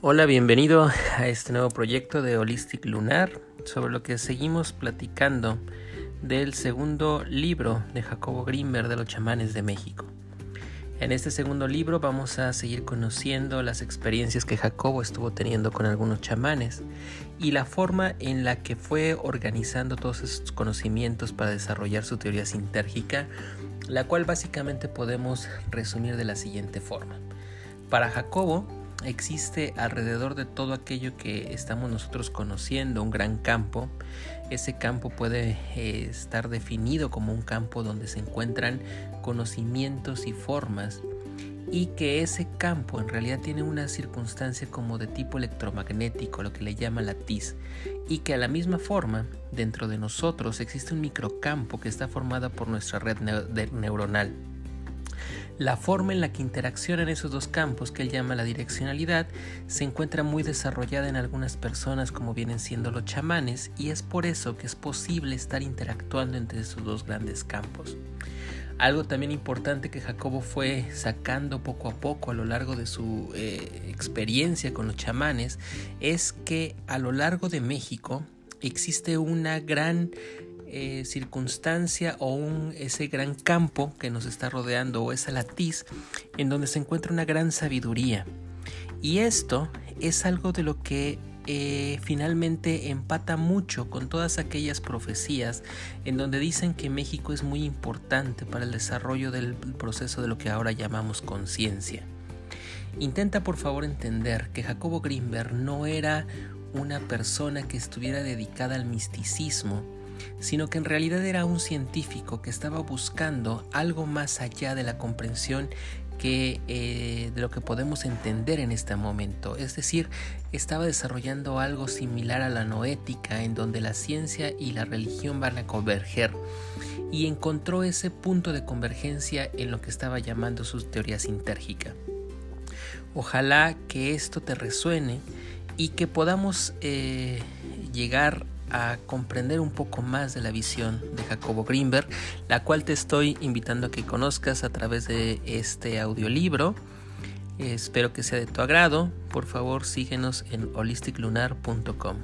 Hola, bienvenido a este nuevo proyecto de Holistic Lunar, sobre lo que seguimos platicando del segundo libro de Jacobo Grimberg de los chamanes de México. En este segundo libro vamos a seguir conociendo las experiencias que Jacobo estuvo teniendo con algunos chamanes y la forma en la que fue organizando todos esos conocimientos para desarrollar su teoría sintérgica, la cual básicamente podemos resumir de la siguiente forma. Para Jacobo, existe alrededor de todo aquello que estamos nosotros conociendo un gran campo. Ese campo puede eh, estar definido como un campo donde se encuentran conocimientos y formas y que ese campo en realidad tiene una circunstancia como de tipo electromagnético, lo que le llama la TIS, y que a la misma forma dentro de nosotros existe un microcampo que está formado por nuestra red neuronal. La forma en la que interaccionan esos dos campos, que él llama la direccionalidad, se encuentra muy desarrollada en algunas personas como vienen siendo los chamanes y es por eso que es posible estar interactuando entre esos dos grandes campos. Algo también importante que Jacobo fue sacando poco a poco a lo largo de su eh, experiencia con los chamanes es que a lo largo de México existe una gran eh, circunstancia o un, ese gran campo que nos está rodeando o esa latiz en donde se encuentra una gran sabiduría. Y esto es algo de lo que eh, finalmente empata mucho con todas aquellas profecías en donde dicen que México es muy importante para el desarrollo del proceso de lo que ahora llamamos conciencia. Intenta por favor entender que Jacobo Grimberg no era una persona que estuviera dedicada al misticismo, sino que en realidad era un científico que estaba buscando algo más allá de la comprensión que, eh, de lo que podemos entender en este momento. Es decir, estaba desarrollando algo similar a la noética, en donde la ciencia y la religión van a converger. Y encontró ese punto de convergencia en lo que estaba llamando su teoría sintérgica. Ojalá que esto te resuene y que podamos eh, llegar a comprender un poco más de la visión de Jacobo Greenberg, la cual te estoy invitando a que conozcas a través de este audiolibro. Espero que sea de tu agrado. Por favor, síguenos en holisticlunar.com.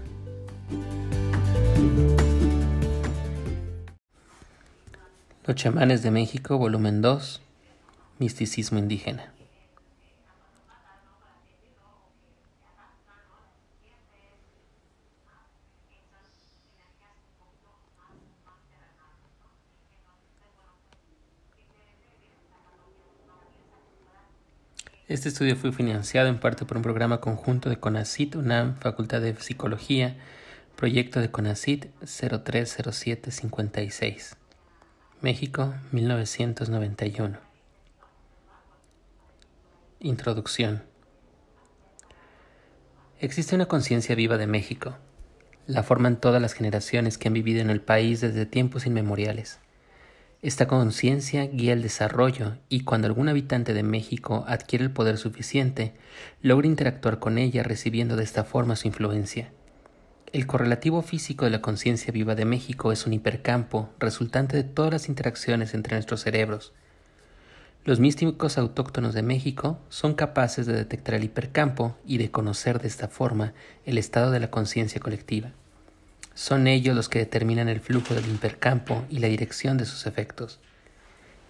Los chamanes de México, volumen 2, Misticismo indígena. Este estudio fue financiado en parte por un programa conjunto de CONACIT, UNAM, Facultad de Psicología, proyecto de CONACIT 030756, México, 1991. Introducción. Existe una conciencia viva de México. La forman todas las generaciones que han vivido en el país desde tiempos inmemoriales. Esta conciencia guía el desarrollo y cuando algún habitante de México adquiere el poder suficiente, logra interactuar con ella recibiendo de esta forma su influencia. El correlativo físico de la conciencia viva de México es un hipercampo resultante de todas las interacciones entre nuestros cerebros. Los místicos autóctonos de México son capaces de detectar el hipercampo y de conocer de esta forma el estado de la conciencia colectiva. Son ellos los que determinan el flujo del hipercampo y la dirección de sus efectos.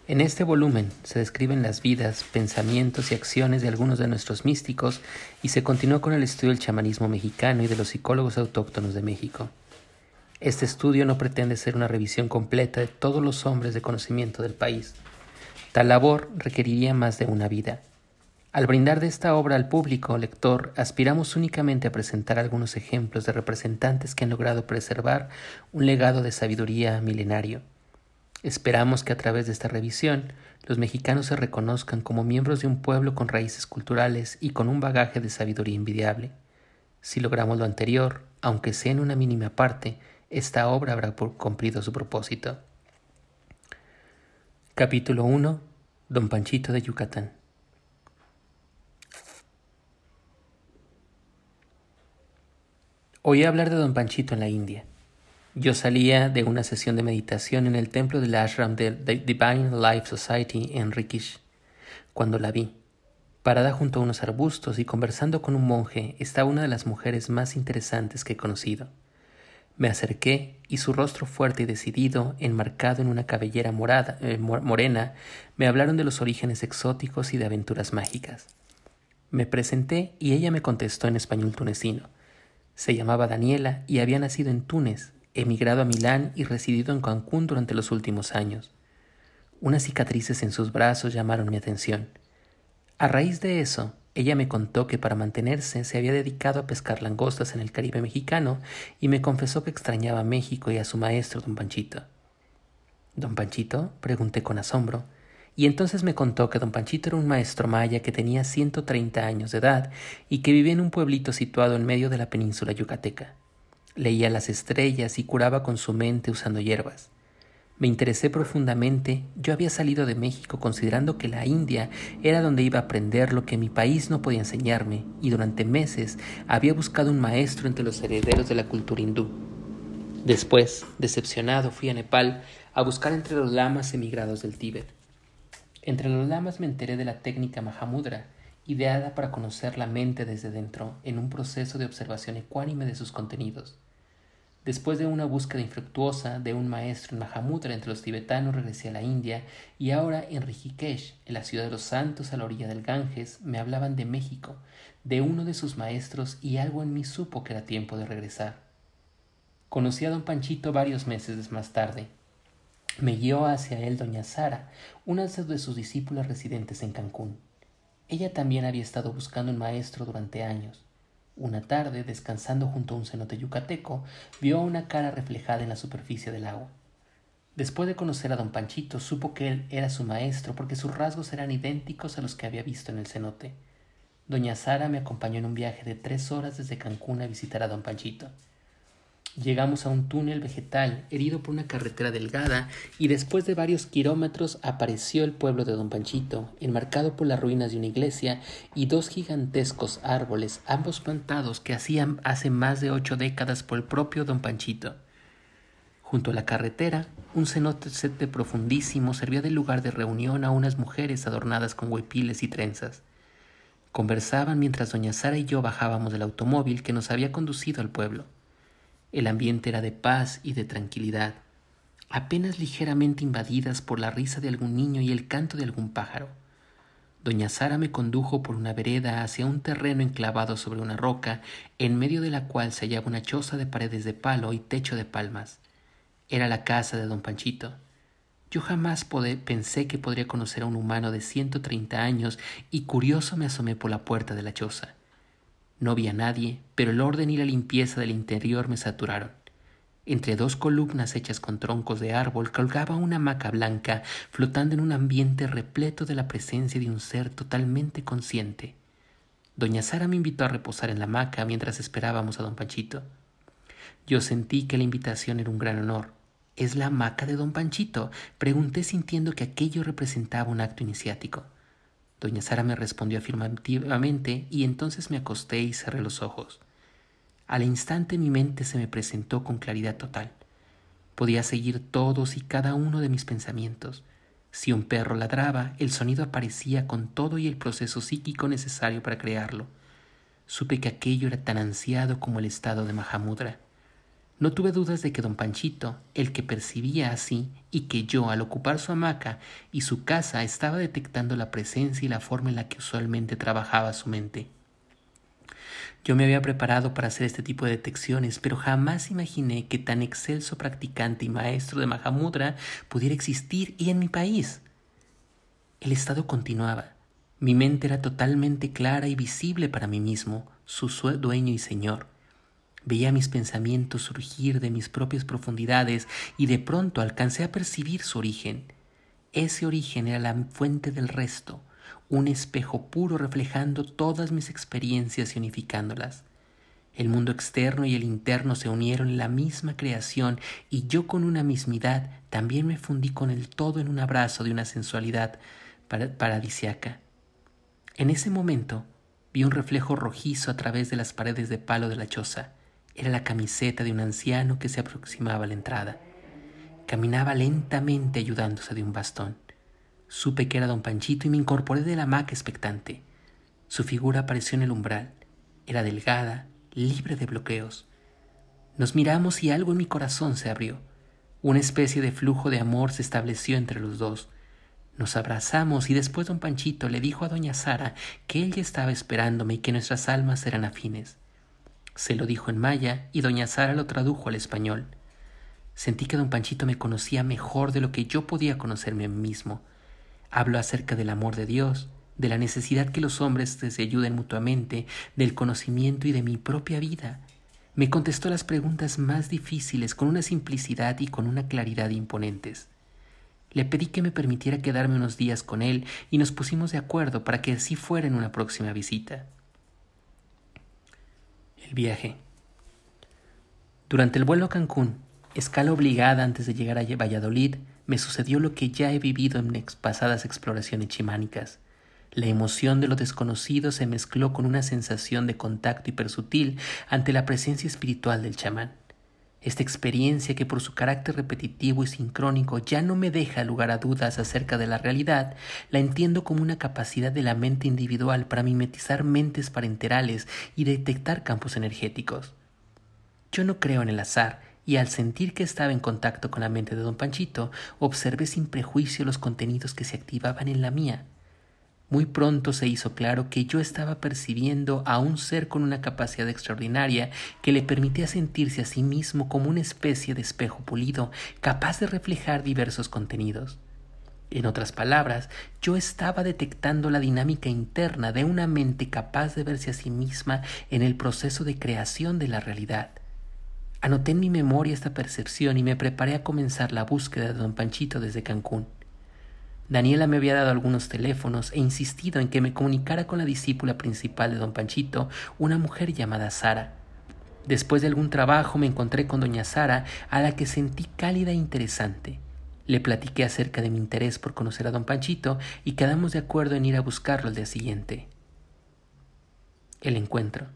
En este volumen se describen las vidas, pensamientos y acciones de algunos de nuestros místicos y se continúa con el estudio del chamanismo mexicano y de los psicólogos autóctonos de México. Este estudio no pretende ser una revisión completa de todos los hombres de conocimiento del país. Tal labor requeriría más de una vida. Al brindar de esta obra al público lector, aspiramos únicamente a presentar algunos ejemplos de representantes que han logrado preservar un legado de sabiduría milenario. Esperamos que a través de esta revisión los mexicanos se reconozcan como miembros de un pueblo con raíces culturales y con un bagaje de sabiduría envidiable. Si logramos lo anterior, aunque sea en una mínima parte, esta obra habrá cumplido su propósito. Capítulo 1 Don Panchito de Yucatán Oí hablar de don Panchito en la India. Yo salía de una sesión de meditación en el templo del ashram de Divine Life Society en Rikish cuando la vi. Parada junto a unos arbustos y conversando con un monje estaba una de las mujeres más interesantes que he conocido. Me acerqué y su rostro fuerte y decidido, enmarcado en una cabellera morada, eh, morena, me hablaron de los orígenes exóticos y de aventuras mágicas. Me presenté y ella me contestó en español tunecino. Se llamaba Daniela y había nacido en Túnez, emigrado a Milán y residido en Cancún durante los últimos años. Unas cicatrices en sus brazos llamaron mi atención. A raíz de eso, ella me contó que para mantenerse se había dedicado a pescar langostas en el Caribe mexicano y me confesó que extrañaba a México y a su maestro, don Panchito. ¿Don Panchito? pregunté con asombro, y entonces me contó que don Panchito era un maestro maya que tenía 130 años de edad y que vivía en un pueblito situado en medio de la península yucateca. Leía las estrellas y curaba con su mente usando hierbas. Me interesé profundamente. Yo había salido de México considerando que la India era donde iba a aprender lo que mi país no podía enseñarme, y durante meses había buscado un maestro entre los herederos de la cultura hindú. Después, decepcionado, fui a Nepal a buscar entre los lamas emigrados del Tíbet. Entre los lamas me enteré de la técnica Mahamudra, ideada para conocer la mente desde dentro en un proceso de observación ecuánime de sus contenidos. Después de una búsqueda infructuosa de un maestro en Mahamudra entre los tibetanos, regresé a la India y ahora en Rishikesh, en la ciudad de los santos a la orilla del Ganges, me hablaban de México, de uno de sus maestros y algo en mí supo que era tiempo de regresar. Conocí a don Panchito varios meses más tarde. Me guió hacia él doña Sara, una de sus discípulas residentes en Cancún. Ella también había estado buscando un maestro durante años. Una tarde, descansando junto a un cenote yucateco, vio una cara reflejada en la superficie del agua. Después de conocer a don Panchito, supo que él era su maestro porque sus rasgos eran idénticos a los que había visto en el cenote. Doña Sara me acompañó en un viaje de tres horas desde Cancún a visitar a don Panchito. Llegamos a un túnel vegetal herido por una carretera delgada y después de varios kilómetros apareció el pueblo de Don Panchito, enmarcado por las ruinas de una iglesia y dos gigantescos árboles, ambos plantados que hacían hace más de ocho décadas por el propio Don Panchito. Junto a la carretera, un cenote profundísimo servía de lugar de reunión a unas mujeres adornadas con huepiles y trenzas. Conversaban mientras doña Sara y yo bajábamos del automóvil que nos había conducido al pueblo. El ambiente era de paz y de tranquilidad, apenas ligeramente invadidas por la risa de algún niño y el canto de algún pájaro. Doña Sara me condujo por una vereda hacia un terreno enclavado sobre una roca, en medio de la cual se hallaba una choza de paredes de palo y techo de palmas. Era la casa de don Panchito. Yo jamás pensé que podría conocer a un humano de ciento treinta años y curioso me asomé por la puerta de la choza. No vi a nadie, pero el orden y la limpieza del interior me saturaron. Entre dos columnas hechas con troncos de árbol colgaba una hamaca blanca, flotando en un ambiente repleto de la presencia de un ser totalmente consciente. Doña Sara me invitó a reposar en la hamaca mientras esperábamos a don Panchito. Yo sentí que la invitación era un gran honor. ¿Es la hamaca de don Panchito? Pregunté sintiendo que aquello representaba un acto iniciático. Doña Sara me respondió afirmativamente y entonces me acosté y cerré los ojos. Al instante mi mente se me presentó con claridad total. Podía seguir todos y cada uno de mis pensamientos. Si un perro ladraba, el sonido aparecía con todo y el proceso psíquico necesario para crearlo. Supe que aquello era tan ansiado como el estado de Mahamudra. No tuve dudas de que don Panchito, el que percibía así, y que yo, al ocupar su hamaca y su casa, estaba detectando la presencia y la forma en la que usualmente trabajaba su mente. Yo me había preparado para hacer este tipo de detecciones, pero jamás imaginé que tan excelso practicante y maestro de Mahamudra pudiera existir y en mi país. El estado continuaba. Mi mente era totalmente clara y visible para mí mismo, su dueño y señor. Veía mis pensamientos surgir de mis propias profundidades y de pronto alcancé a percibir su origen. Ese origen era la fuente del resto, un espejo puro reflejando todas mis experiencias y unificándolas. El mundo externo y el interno se unieron en la misma creación y yo con una mismidad también me fundí con el todo en un abrazo de una sensualidad paradisiaca. En ese momento vi un reflejo rojizo a través de las paredes de palo de la choza. Era la camiseta de un anciano que se aproximaba a la entrada. Caminaba lentamente ayudándose de un bastón. Supe que era don Panchito y me incorporé de la hamaca expectante. Su figura apareció en el umbral. Era delgada, libre de bloqueos. Nos miramos y algo en mi corazón se abrió. Una especie de flujo de amor se estableció entre los dos. Nos abrazamos y después don Panchito le dijo a doña Sara que él ya estaba esperándome y que nuestras almas eran afines. Se lo dijo en maya y doña Sara lo tradujo al español. Sentí que don Panchito me conocía mejor de lo que yo podía conocerme mismo. Habló acerca del amor de Dios, de la necesidad que los hombres se ayuden mutuamente, del conocimiento y de mi propia vida. Me contestó las preguntas más difíciles con una simplicidad y con una claridad imponentes. Le pedí que me permitiera quedarme unos días con él y nos pusimos de acuerdo para que así fuera en una próxima visita. El viaje. Durante el vuelo a Cancún, escala obligada antes de llegar a Valladolid, me sucedió lo que ya he vivido en pasadas exploraciones chimánicas. La emoción de lo desconocido se mezcló con una sensación de contacto hipersutil ante la presencia espiritual del chamán. Esta experiencia que por su carácter repetitivo y sincrónico ya no me deja lugar a dudas acerca de la realidad, la entiendo como una capacidad de la mente individual para mimetizar mentes parenterales y detectar campos energéticos. Yo no creo en el azar, y al sentir que estaba en contacto con la mente de don Panchito, observé sin prejuicio los contenidos que se activaban en la mía. Muy pronto se hizo claro que yo estaba percibiendo a un ser con una capacidad extraordinaria que le permitía sentirse a sí mismo como una especie de espejo pulido, capaz de reflejar diversos contenidos. En otras palabras, yo estaba detectando la dinámica interna de una mente capaz de verse a sí misma en el proceso de creación de la realidad. Anoté en mi memoria esta percepción y me preparé a comenzar la búsqueda de don Panchito desde Cancún. Daniela me había dado algunos teléfonos e insistido en que me comunicara con la discípula principal de don Panchito, una mujer llamada Sara. Después de algún trabajo me encontré con doña Sara, a la que sentí cálida e interesante. Le platiqué acerca de mi interés por conocer a don Panchito y quedamos de acuerdo en ir a buscarlo al día siguiente. El encuentro.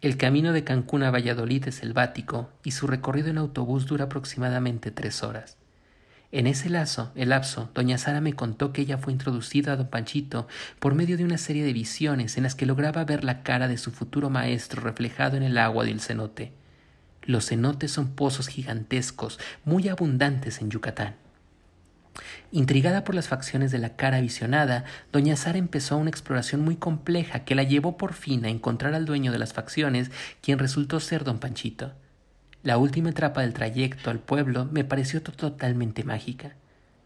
El camino de Cancún a Valladolid es selvático y su recorrido en autobús dura aproximadamente tres horas. En ese lazo, el lapso, doña Sara me contó que ella fue introducida a don Panchito por medio de una serie de visiones en las que lograba ver la cara de su futuro maestro reflejado en el agua del cenote. Los cenotes son pozos gigantescos, muy abundantes en Yucatán. Intrigada por las facciones de la cara visionada, doña Sara empezó una exploración muy compleja que la llevó por fin a encontrar al dueño de las facciones, quien resultó ser don Panchito. La última etapa del trayecto al pueblo me pareció totalmente mágica.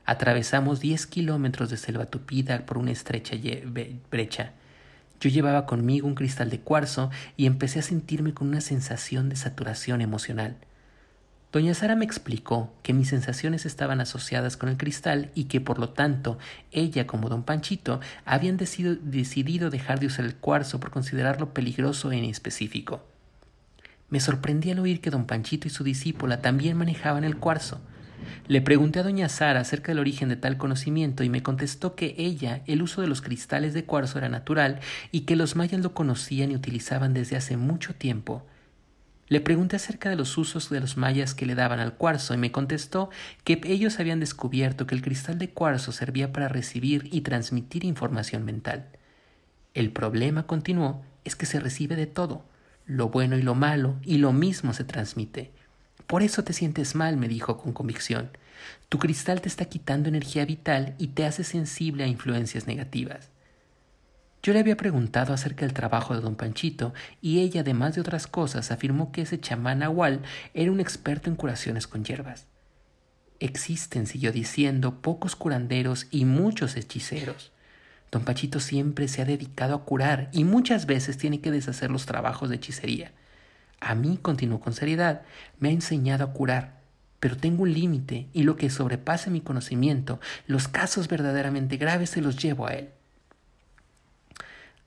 Atravesamos diez kilómetros de selva tupida por una estrecha brecha. Yo llevaba conmigo un cristal de cuarzo y empecé a sentirme con una sensación de saturación emocional. Doña Sara me explicó que mis sensaciones estaban asociadas con el cristal y que por lo tanto ella como don Panchito habían decidido dejar de usar el cuarzo por considerarlo peligroso en específico. Me sorprendí al oír que don Panchito y su discípula también manejaban el cuarzo. Le pregunté a doña Sara acerca del origen de tal conocimiento y me contestó que ella el uso de los cristales de cuarzo era natural y que los mayas lo conocían y utilizaban desde hace mucho tiempo. Le pregunté acerca de los usos de los mayas que le daban al cuarzo y me contestó que ellos habían descubierto que el cristal de cuarzo servía para recibir y transmitir información mental. El problema, continuó, es que se recibe de todo, lo bueno y lo malo, y lo mismo se transmite. Por eso te sientes mal, me dijo con convicción. Tu cristal te está quitando energía vital y te hace sensible a influencias negativas. Yo le había preguntado acerca del trabajo de don Panchito y ella, además de otras cosas, afirmó que ese chamán Nahual era un experto en curaciones con hierbas. Existen, siguió diciendo, pocos curanderos y muchos hechiceros. Don Pachito siempre se ha dedicado a curar y muchas veces tiene que deshacer los trabajos de hechicería. A mí, continuó con seriedad, me ha enseñado a curar, pero tengo un límite y lo que sobrepase mi conocimiento, los casos verdaderamente graves se los llevo a él.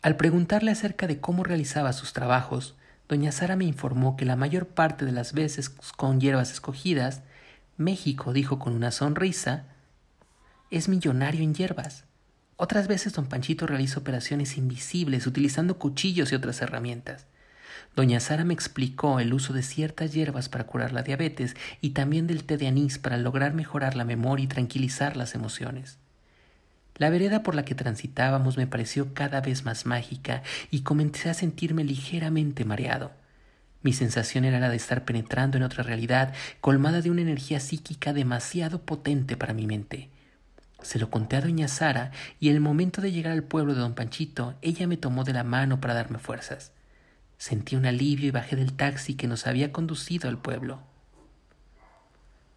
Al preguntarle acerca de cómo realizaba sus trabajos, doña Sara me informó que la mayor parte de las veces con hierbas escogidas, México, dijo con una sonrisa, es millonario en hierbas. Otras veces don Panchito realiza operaciones invisibles utilizando cuchillos y otras herramientas. Doña Sara me explicó el uso de ciertas hierbas para curar la diabetes y también del té de anís para lograr mejorar la memoria y tranquilizar las emociones. La vereda por la que transitábamos me pareció cada vez más mágica y comencé a sentirme ligeramente mareado. Mi sensación era la de estar penetrando en otra realidad, colmada de una energía psíquica demasiado potente para mi mente. Se lo conté a doña Sara y en el momento de llegar al pueblo de don Panchito, ella me tomó de la mano para darme fuerzas. Sentí un alivio y bajé del taxi que nos había conducido al pueblo.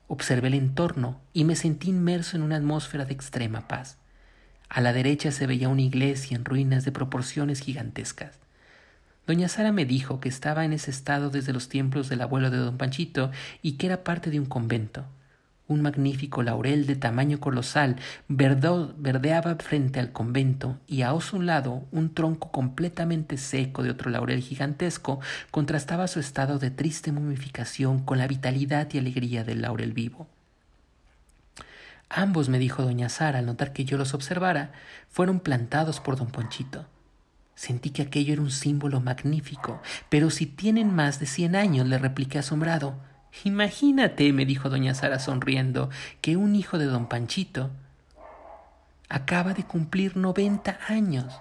Observé el entorno y me sentí inmerso en una atmósfera de extrema paz. A la derecha se veía una iglesia en ruinas de proporciones gigantescas. Doña Sara me dijo que estaba en ese estado desde los tiempos del abuelo de don Panchito y que era parte de un convento. Un magnífico laurel de tamaño colosal verdeaba frente al convento y a su lado un tronco completamente seco de otro laurel gigantesco contrastaba su estado de triste momificación con la vitalidad y alegría del laurel vivo. Ambos, me dijo doña Sara al notar que yo los observara, fueron plantados por don Ponchito. Sentí que aquello era un símbolo magnífico, pero si tienen más de cien años, le repliqué asombrado. Imagínate, me dijo doña Sara sonriendo, que un hijo de don Panchito acaba de cumplir noventa años.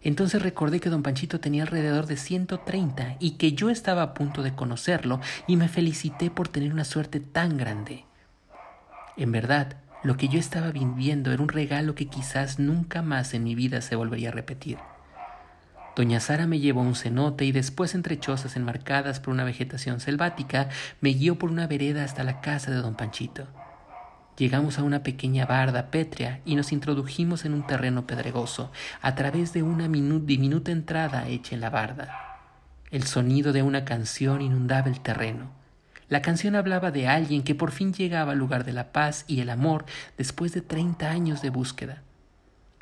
Entonces recordé que don Panchito tenía alrededor de ciento treinta y que yo estaba a punto de conocerlo y me felicité por tener una suerte tan grande. En verdad, lo que yo estaba viviendo era un regalo que quizás nunca más en mi vida se volvería a repetir. Doña Sara me llevó a un cenote y después entre chozas enmarcadas por una vegetación selvática me guió por una vereda hasta la casa de don Panchito. Llegamos a una pequeña barda pétrea y nos introdujimos en un terreno pedregoso a través de una diminuta entrada hecha en la barda. El sonido de una canción inundaba el terreno. La canción hablaba de alguien que por fin llegaba al lugar de la paz y el amor después de treinta años de búsqueda.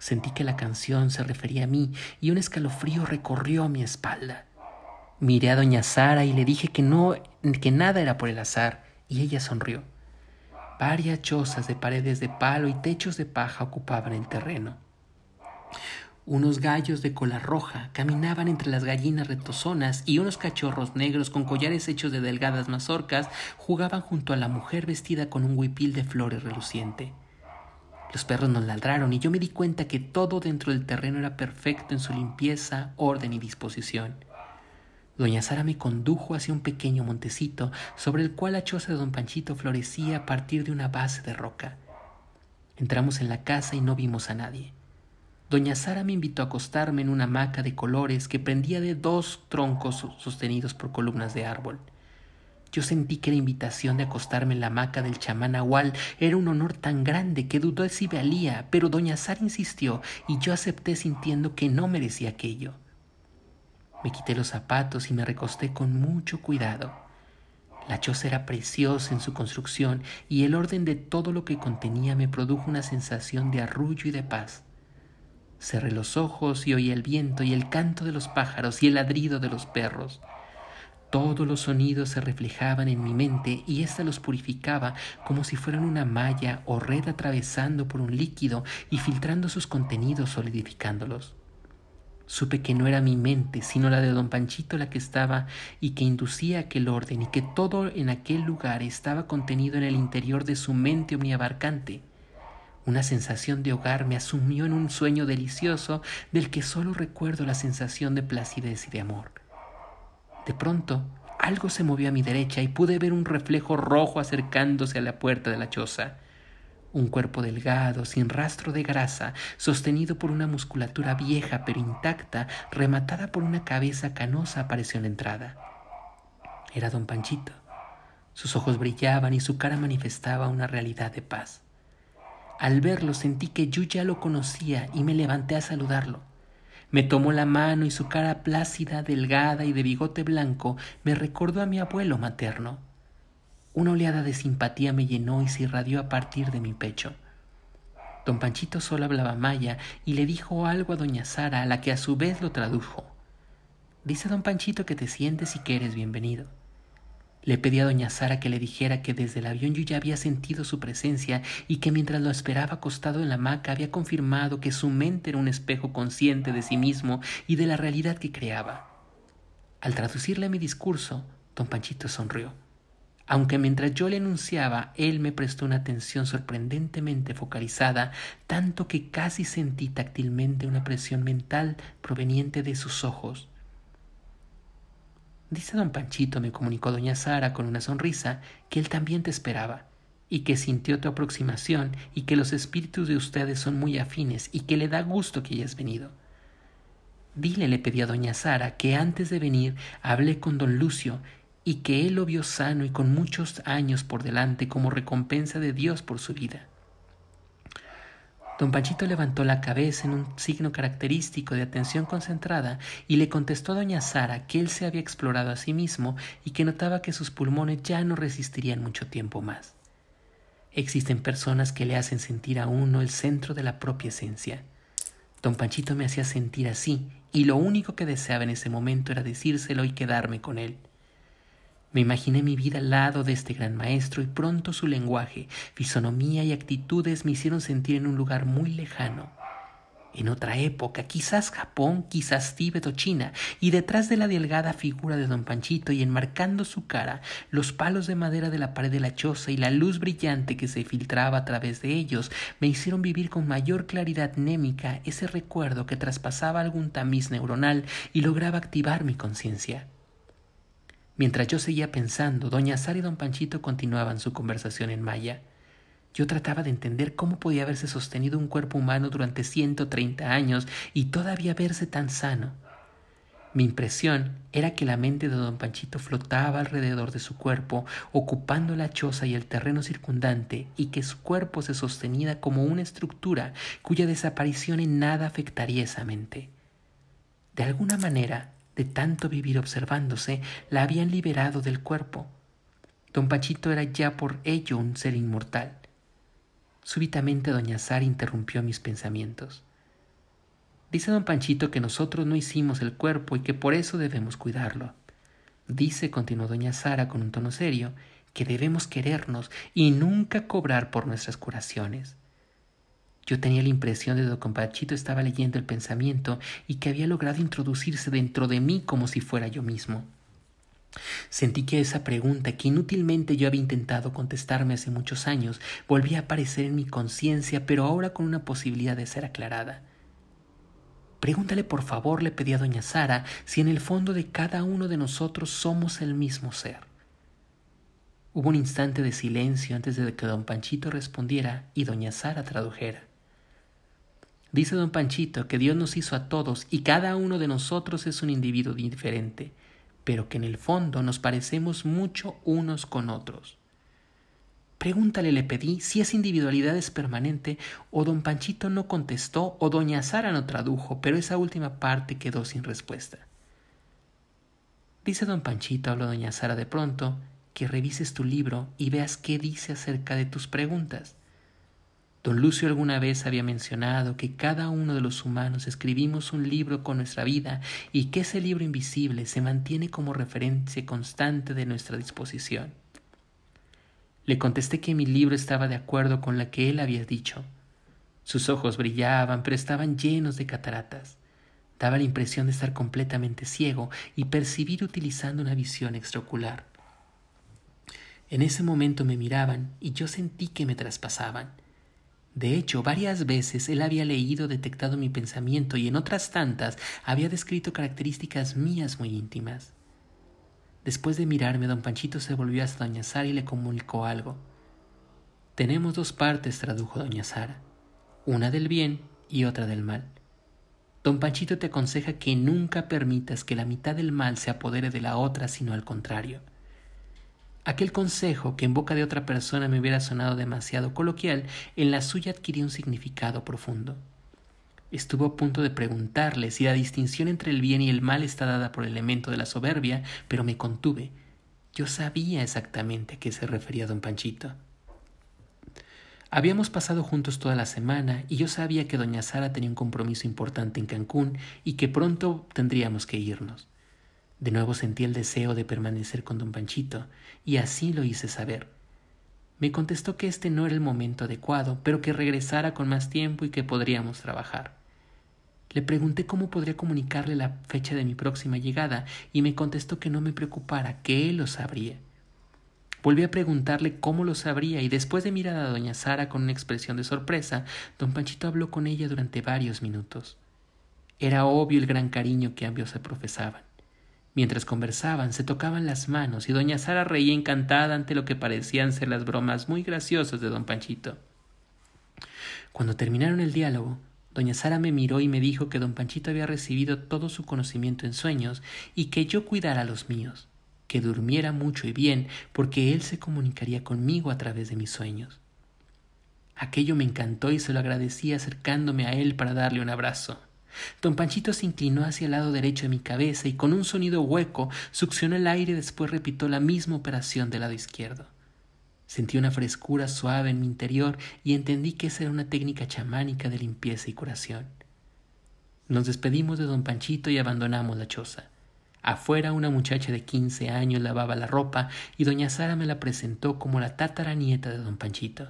Sentí que la canción se refería a mí y un escalofrío recorrió mi espalda. Miré a doña Sara y le dije que no, que nada era por el azar, y ella sonrió. Varias chozas de paredes de palo y techos de paja ocupaban el terreno. Unos gallos de cola roja caminaban entre las gallinas retozonas y unos cachorros negros con collares hechos de delgadas mazorcas jugaban junto a la mujer vestida con un huipil de flores reluciente. Los perros nos ladraron y yo me di cuenta que todo dentro del terreno era perfecto en su limpieza, orden y disposición. Doña Sara me condujo hacia un pequeño montecito sobre el cual la choza de don Panchito florecía a partir de una base de roca. Entramos en la casa y no vimos a nadie. Doña Sara me invitó a acostarme en una hamaca de colores que pendía de dos troncos sostenidos por columnas de árbol. Yo sentí que la invitación de acostarme en la hamaca del chamán Agual era un honor tan grande que dudó si valía, pero doña Sara insistió y yo acepté sintiendo que no merecía aquello. Me quité los zapatos y me recosté con mucho cuidado. La choza era preciosa en su construcción y el orden de todo lo que contenía me produjo una sensación de arrullo y de paz. Cerré los ojos y oí el viento y el canto de los pájaros y el ladrido de los perros. Todos los sonidos se reflejaban en mi mente y ésta los purificaba como si fueran una malla o red atravesando por un líquido y filtrando sus contenidos solidificándolos. Supe que no era mi mente, sino la de don Panchito la que estaba y que inducía aquel orden y que todo en aquel lugar estaba contenido en el interior de su mente omniabarcante. Una sensación de hogar me asumió en un sueño delicioso del que solo recuerdo la sensación de placidez y de amor. De pronto, algo se movió a mi derecha y pude ver un reflejo rojo acercándose a la puerta de la choza. Un cuerpo delgado, sin rastro de grasa, sostenido por una musculatura vieja pero intacta, rematada por una cabeza canosa, apareció en la entrada. Era don Panchito. Sus ojos brillaban y su cara manifestaba una realidad de paz. Al verlo sentí que yo ya lo conocía y me levanté a saludarlo. Me tomó la mano y su cara plácida, delgada y de bigote blanco me recordó a mi abuelo materno. Una oleada de simpatía me llenó y se irradió a partir de mi pecho. Don Panchito solo hablaba maya y le dijo algo a doña Sara, a la que a su vez lo tradujo. Dice don Panchito que te sientes y que eres bienvenido. Le pedí a doña Sara que le dijera que desde el avión yo ya había sentido su presencia y que mientras lo esperaba acostado en la hamaca había confirmado que su mente era un espejo consciente de sí mismo y de la realidad que creaba. Al traducirle mi discurso, don Panchito sonrió. aunque mientras yo le anunciaba, él me prestó una atención sorprendentemente focalizada, tanto que casi sentí táctilmente una presión mental proveniente de sus ojos. Dice don Panchito, me comunicó doña Sara con una sonrisa, que él también te esperaba, y que sintió tu aproximación, y que los espíritus de ustedes son muy afines, y que le da gusto que hayas venido. Dile, le pedí a doña Sara, que antes de venir hablé con don Lucio y que él lo vio sano y con muchos años por delante como recompensa de Dios por su vida. Don Panchito levantó la cabeza en un signo característico de atención concentrada y le contestó a doña Sara que él se había explorado a sí mismo y que notaba que sus pulmones ya no resistirían mucho tiempo más. Existen personas que le hacen sentir a uno el centro de la propia esencia. Don Panchito me hacía sentir así, y lo único que deseaba en ese momento era decírselo y quedarme con él. Me imaginé mi vida al lado de este gran maestro y pronto su lenguaje, fisonomía y actitudes me hicieron sentir en un lugar muy lejano. En otra época, quizás Japón, quizás Tíbet o China, y detrás de la delgada figura de don Panchito y enmarcando su cara, los palos de madera de la pared de la choza y la luz brillante que se filtraba a través de ellos me hicieron vivir con mayor claridad némica ese recuerdo que traspasaba algún tamiz neuronal y lograba activar mi conciencia. Mientras yo seguía pensando, doña Sara y don Panchito continuaban su conversación en maya. Yo trataba de entender cómo podía haberse sostenido un cuerpo humano durante ciento treinta años y todavía verse tan sano. Mi impresión era que la mente de don Panchito flotaba alrededor de su cuerpo, ocupando la choza y el terreno circundante, y que su cuerpo se sostenía como una estructura cuya desaparición en nada afectaría esa mente. De alguna manera, de tanto vivir observándose, la habían liberado del cuerpo. Don Pachito era ya por ello un ser inmortal. Súbitamente doña Sara interrumpió mis pensamientos. Dice don Panchito que nosotros no hicimos el cuerpo y que por eso debemos cuidarlo. Dice, continuó doña Sara con un tono serio, que debemos querernos y nunca cobrar por nuestras curaciones. Yo tenía la impresión de que don Panchito estaba leyendo el pensamiento y que había logrado introducirse dentro de mí como si fuera yo mismo. Sentí que esa pregunta que inútilmente yo había intentado contestarme hace muchos años volvía a aparecer en mi conciencia, pero ahora con una posibilidad de ser aclarada. Pregúntale por favor, le pedí a doña Sara, si en el fondo de cada uno de nosotros somos el mismo ser. Hubo un instante de silencio antes de que don Panchito respondiera y doña Sara tradujera. Dice don Panchito que Dios nos hizo a todos y cada uno de nosotros es un individuo diferente, pero que en el fondo nos parecemos mucho unos con otros. Pregúntale, le pedí, si esa individualidad es permanente, o don Panchito no contestó, o doña Sara no tradujo, pero esa última parte quedó sin respuesta. Dice don Panchito, habló doña Sara de pronto, que revises tu libro y veas qué dice acerca de tus preguntas. Don Lucio alguna vez había mencionado que cada uno de los humanos escribimos un libro con nuestra vida y que ese libro invisible se mantiene como referencia constante de nuestra disposición. Le contesté que mi libro estaba de acuerdo con la que él había dicho. Sus ojos brillaban, pero estaban llenos de cataratas. Daba la impresión de estar completamente ciego y percibir utilizando una visión extraocular. En ese momento me miraban y yo sentí que me traspasaban. De hecho, varias veces él había leído, detectado mi pensamiento y en otras tantas había descrito características mías muy íntimas. Después de mirarme, don Panchito se volvió hasta doña Sara y le comunicó algo. Tenemos dos partes, tradujo doña Sara, una del bien y otra del mal. Don Panchito te aconseja que nunca permitas que la mitad del mal se apodere de la otra, sino al contrario. Aquel consejo que en boca de otra persona me hubiera sonado demasiado coloquial, en la suya adquirió un significado profundo. Estuvo a punto de preguntarle si la distinción entre el bien y el mal está dada por el elemento de la soberbia, pero me contuve. Yo sabía exactamente a qué se refería don Panchito. Habíamos pasado juntos toda la semana y yo sabía que doña Sara tenía un compromiso importante en Cancún y que pronto tendríamos que irnos. De nuevo sentí el deseo de permanecer con don Panchito, y así lo hice saber. Me contestó que este no era el momento adecuado, pero que regresara con más tiempo y que podríamos trabajar. Le pregunté cómo podría comunicarle la fecha de mi próxima llegada, y me contestó que no me preocupara, que él lo sabría. Volví a preguntarle cómo lo sabría y después de mirar a doña Sara con una expresión de sorpresa, don Panchito habló con ella durante varios minutos. Era obvio el gran cariño que ambos se profesaban. Mientras conversaban, se tocaban las manos y doña Sara reía encantada ante lo que parecían ser las bromas muy graciosas de don Panchito. Cuando terminaron el diálogo, doña Sara me miró y me dijo que don Panchito había recibido todo su conocimiento en sueños y que yo cuidara los míos, que durmiera mucho y bien, porque él se comunicaría conmigo a través de mis sueños. Aquello me encantó y se lo agradecí acercándome a él para darle un abrazo. Don Panchito se inclinó hacia el lado derecho de mi cabeza y con un sonido hueco succionó el aire y después repitió la misma operación del lado izquierdo. Sentí una frescura suave en mi interior y entendí que esa era una técnica chamánica de limpieza y curación. Nos despedimos de don Panchito y abandonamos la choza. Afuera una muchacha de quince años lavaba la ropa y doña Sara me la presentó como la tataranieta de don Panchito.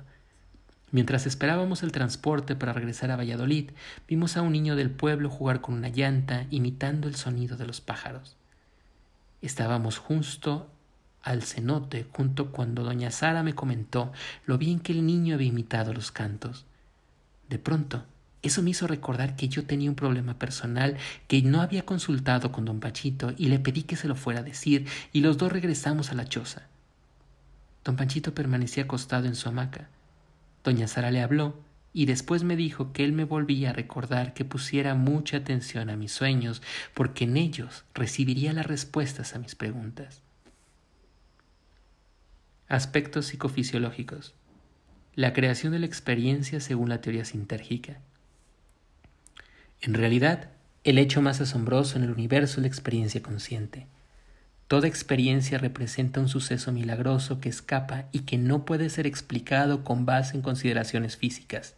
Mientras esperábamos el transporte para regresar a Valladolid, vimos a un niño del pueblo jugar con una llanta imitando el sonido de los pájaros. Estábamos justo al cenote junto cuando doña Sara me comentó lo bien que el niño había imitado los cantos. De pronto, eso me hizo recordar que yo tenía un problema personal que no había consultado con don Pachito y le pedí que se lo fuera a decir y los dos regresamos a la choza. Don Panchito permanecía acostado en su hamaca. Doña Sara le habló y después me dijo que él me volvía a recordar que pusiera mucha atención a mis sueños porque en ellos recibiría las respuestas a mis preguntas. Aspectos psicofisiológicos. La creación de la experiencia según la teoría sintérgica. En realidad, el hecho más asombroso en el universo es la experiencia consciente. Toda experiencia representa un suceso milagroso que escapa y que no puede ser explicado con base en consideraciones físicas.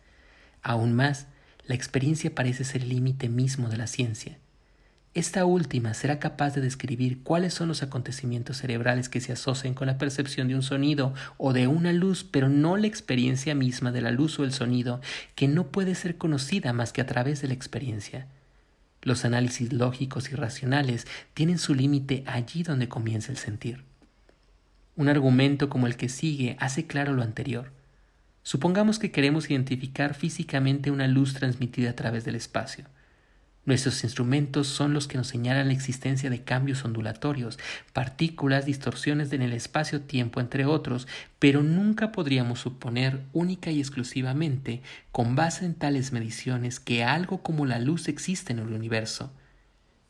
Aún más, la experiencia parece ser el límite mismo de la ciencia. Esta última será capaz de describir cuáles son los acontecimientos cerebrales que se asocian con la percepción de un sonido o de una luz, pero no la experiencia misma de la luz o el sonido, que no puede ser conocida más que a través de la experiencia. Los análisis lógicos y racionales tienen su límite allí donde comienza el sentir. Un argumento como el que sigue hace claro lo anterior. Supongamos que queremos identificar físicamente una luz transmitida a través del espacio. Nuestros instrumentos son los que nos señalan la existencia de cambios ondulatorios, partículas, distorsiones en el espacio-tiempo, entre otros, pero nunca podríamos suponer única y exclusivamente, con base en tales mediciones, que algo como la luz existe en el universo.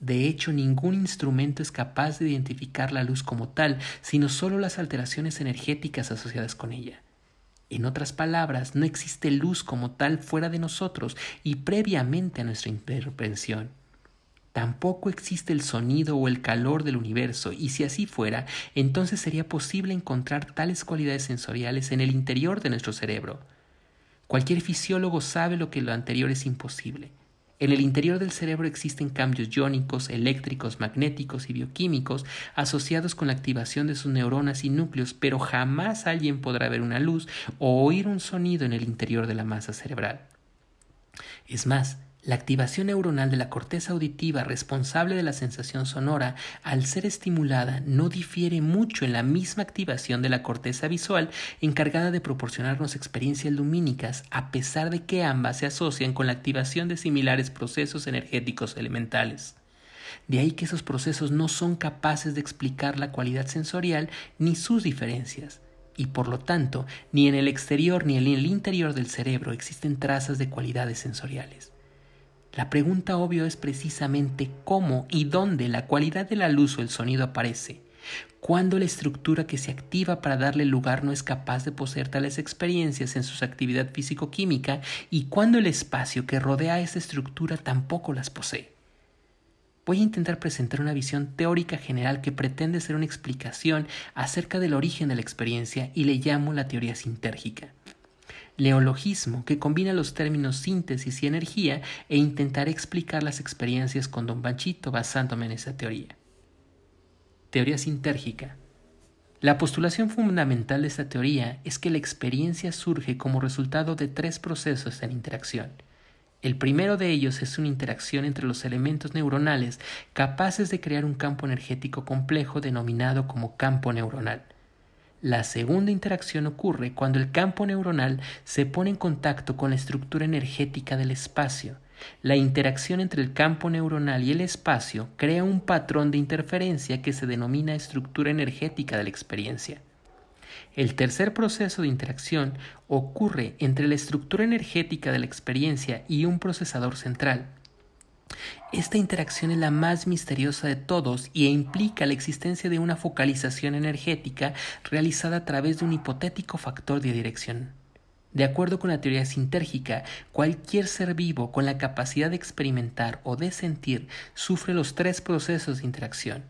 De hecho, ningún instrumento es capaz de identificar la luz como tal, sino solo las alteraciones energéticas asociadas con ella. En otras palabras, no existe luz como tal fuera de nosotros y previamente a nuestra intervención. Tampoco existe el sonido o el calor del universo, y si así fuera, entonces sería posible encontrar tales cualidades sensoriales en el interior de nuestro cerebro. Cualquier fisiólogo sabe lo que lo anterior es imposible. En el interior del cerebro existen cambios iónicos, eléctricos, magnéticos y bioquímicos asociados con la activación de sus neuronas y núcleos, pero jamás alguien podrá ver una luz o oír un sonido en el interior de la masa cerebral. Es más, la activación neuronal de la corteza auditiva responsable de la sensación sonora, al ser estimulada, no difiere mucho en la misma activación de la corteza visual encargada de proporcionarnos experiencias lumínicas, a pesar de que ambas se asocian con la activación de similares procesos energéticos elementales. De ahí que esos procesos no son capaces de explicar la cualidad sensorial ni sus diferencias y por lo tanto ni en el exterior ni en el interior del cerebro existen trazas de cualidades sensoriales. La pregunta obvia es precisamente cómo y dónde la cualidad de la luz o el sonido aparece, cuándo la estructura que se activa para darle lugar no es capaz de poseer tales experiencias en su actividad físico-química y cuándo el espacio que rodea a esa estructura tampoco las posee. Voy a intentar presentar una visión teórica general que pretende ser una explicación acerca del origen de la experiencia y le llamo la teoría sintérgica neologismo que combina los términos síntesis y energía e intentaré explicar las experiencias con Don Banchito basándome en esa teoría. Teoría sintérgica. La postulación fundamental de esta teoría es que la experiencia surge como resultado de tres procesos en interacción. El primero de ellos es una interacción entre los elementos neuronales capaces de crear un campo energético complejo denominado como campo neuronal. La segunda interacción ocurre cuando el campo neuronal se pone en contacto con la estructura energética del espacio. La interacción entre el campo neuronal y el espacio crea un patrón de interferencia que se denomina estructura energética de la experiencia. El tercer proceso de interacción ocurre entre la estructura energética de la experiencia y un procesador central. Esta interacción es la más misteriosa de todos y implica la existencia de una focalización energética realizada a través de un hipotético factor de dirección. De acuerdo con la teoría sintérgica, cualquier ser vivo con la capacidad de experimentar o de sentir sufre los tres procesos de interacción.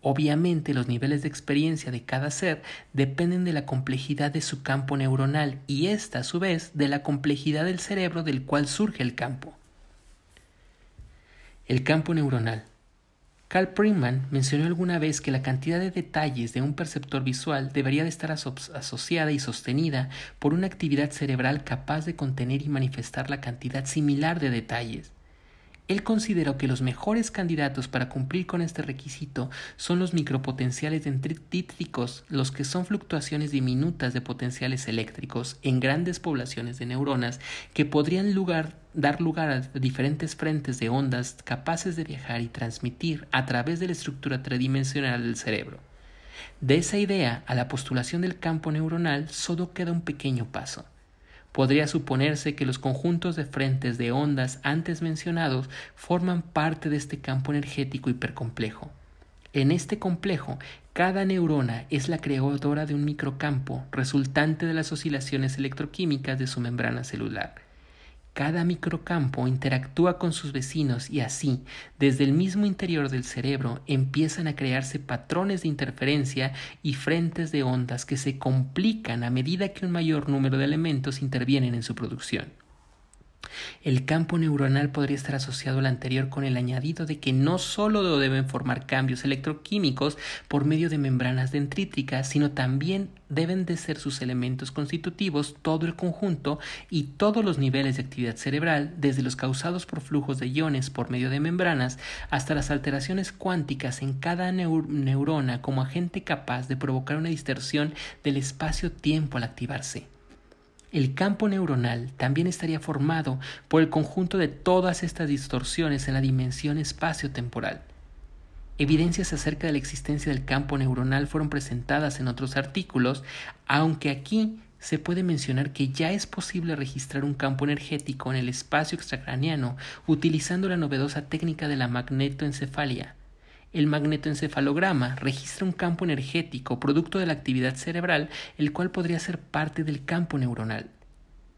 Obviamente los niveles de experiencia de cada ser dependen de la complejidad de su campo neuronal y esta a su vez de la complejidad del cerebro del cual surge el campo. El campo neuronal. Carl Priman mencionó alguna vez que la cantidad de detalles de un perceptor visual debería de estar asociada y sostenida por una actividad cerebral capaz de contener y manifestar la cantidad similar de detalles. Él consideró que los mejores candidatos para cumplir con este requisito son los micropotenciales dendríticos, los que son fluctuaciones diminutas de potenciales eléctricos en grandes poblaciones de neuronas que podrían dar lugar a diferentes frentes de ondas capaces de viajar y transmitir a través de la estructura tridimensional del cerebro. De esa idea a la postulación del campo neuronal solo queda un pequeño paso. Podría suponerse que los conjuntos de frentes de ondas antes mencionados forman parte de este campo energético hipercomplejo. En este complejo, cada neurona es la creadora de un microcampo resultante de las oscilaciones electroquímicas de su membrana celular. Cada microcampo interactúa con sus vecinos y así, desde el mismo interior del cerebro, empiezan a crearse patrones de interferencia y frentes de ondas que se complican a medida que un mayor número de elementos intervienen en su producción. El campo neuronal podría estar asociado al anterior con el añadido de que no solo deben formar cambios electroquímicos por medio de membranas dendríticas, sino también deben de ser sus elementos constitutivos todo el conjunto y todos los niveles de actividad cerebral, desde los causados por flujos de iones por medio de membranas hasta las alteraciones cuánticas en cada neurona como agente capaz de provocar una distorsión del espacio-tiempo al activarse. El campo neuronal también estaría formado por el conjunto de todas estas distorsiones en la dimensión espacio-temporal. Evidencias acerca de la existencia del campo neuronal fueron presentadas en otros artículos, aunque aquí se puede mencionar que ya es posible registrar un campo energético en el espacio extracraniano utilizando la novedosa técnica de la magnetoencefalia. El magnetoencefalograma registra un campo energético producto de la actividad cerebral, el cual podría ser parte del campo neuronal.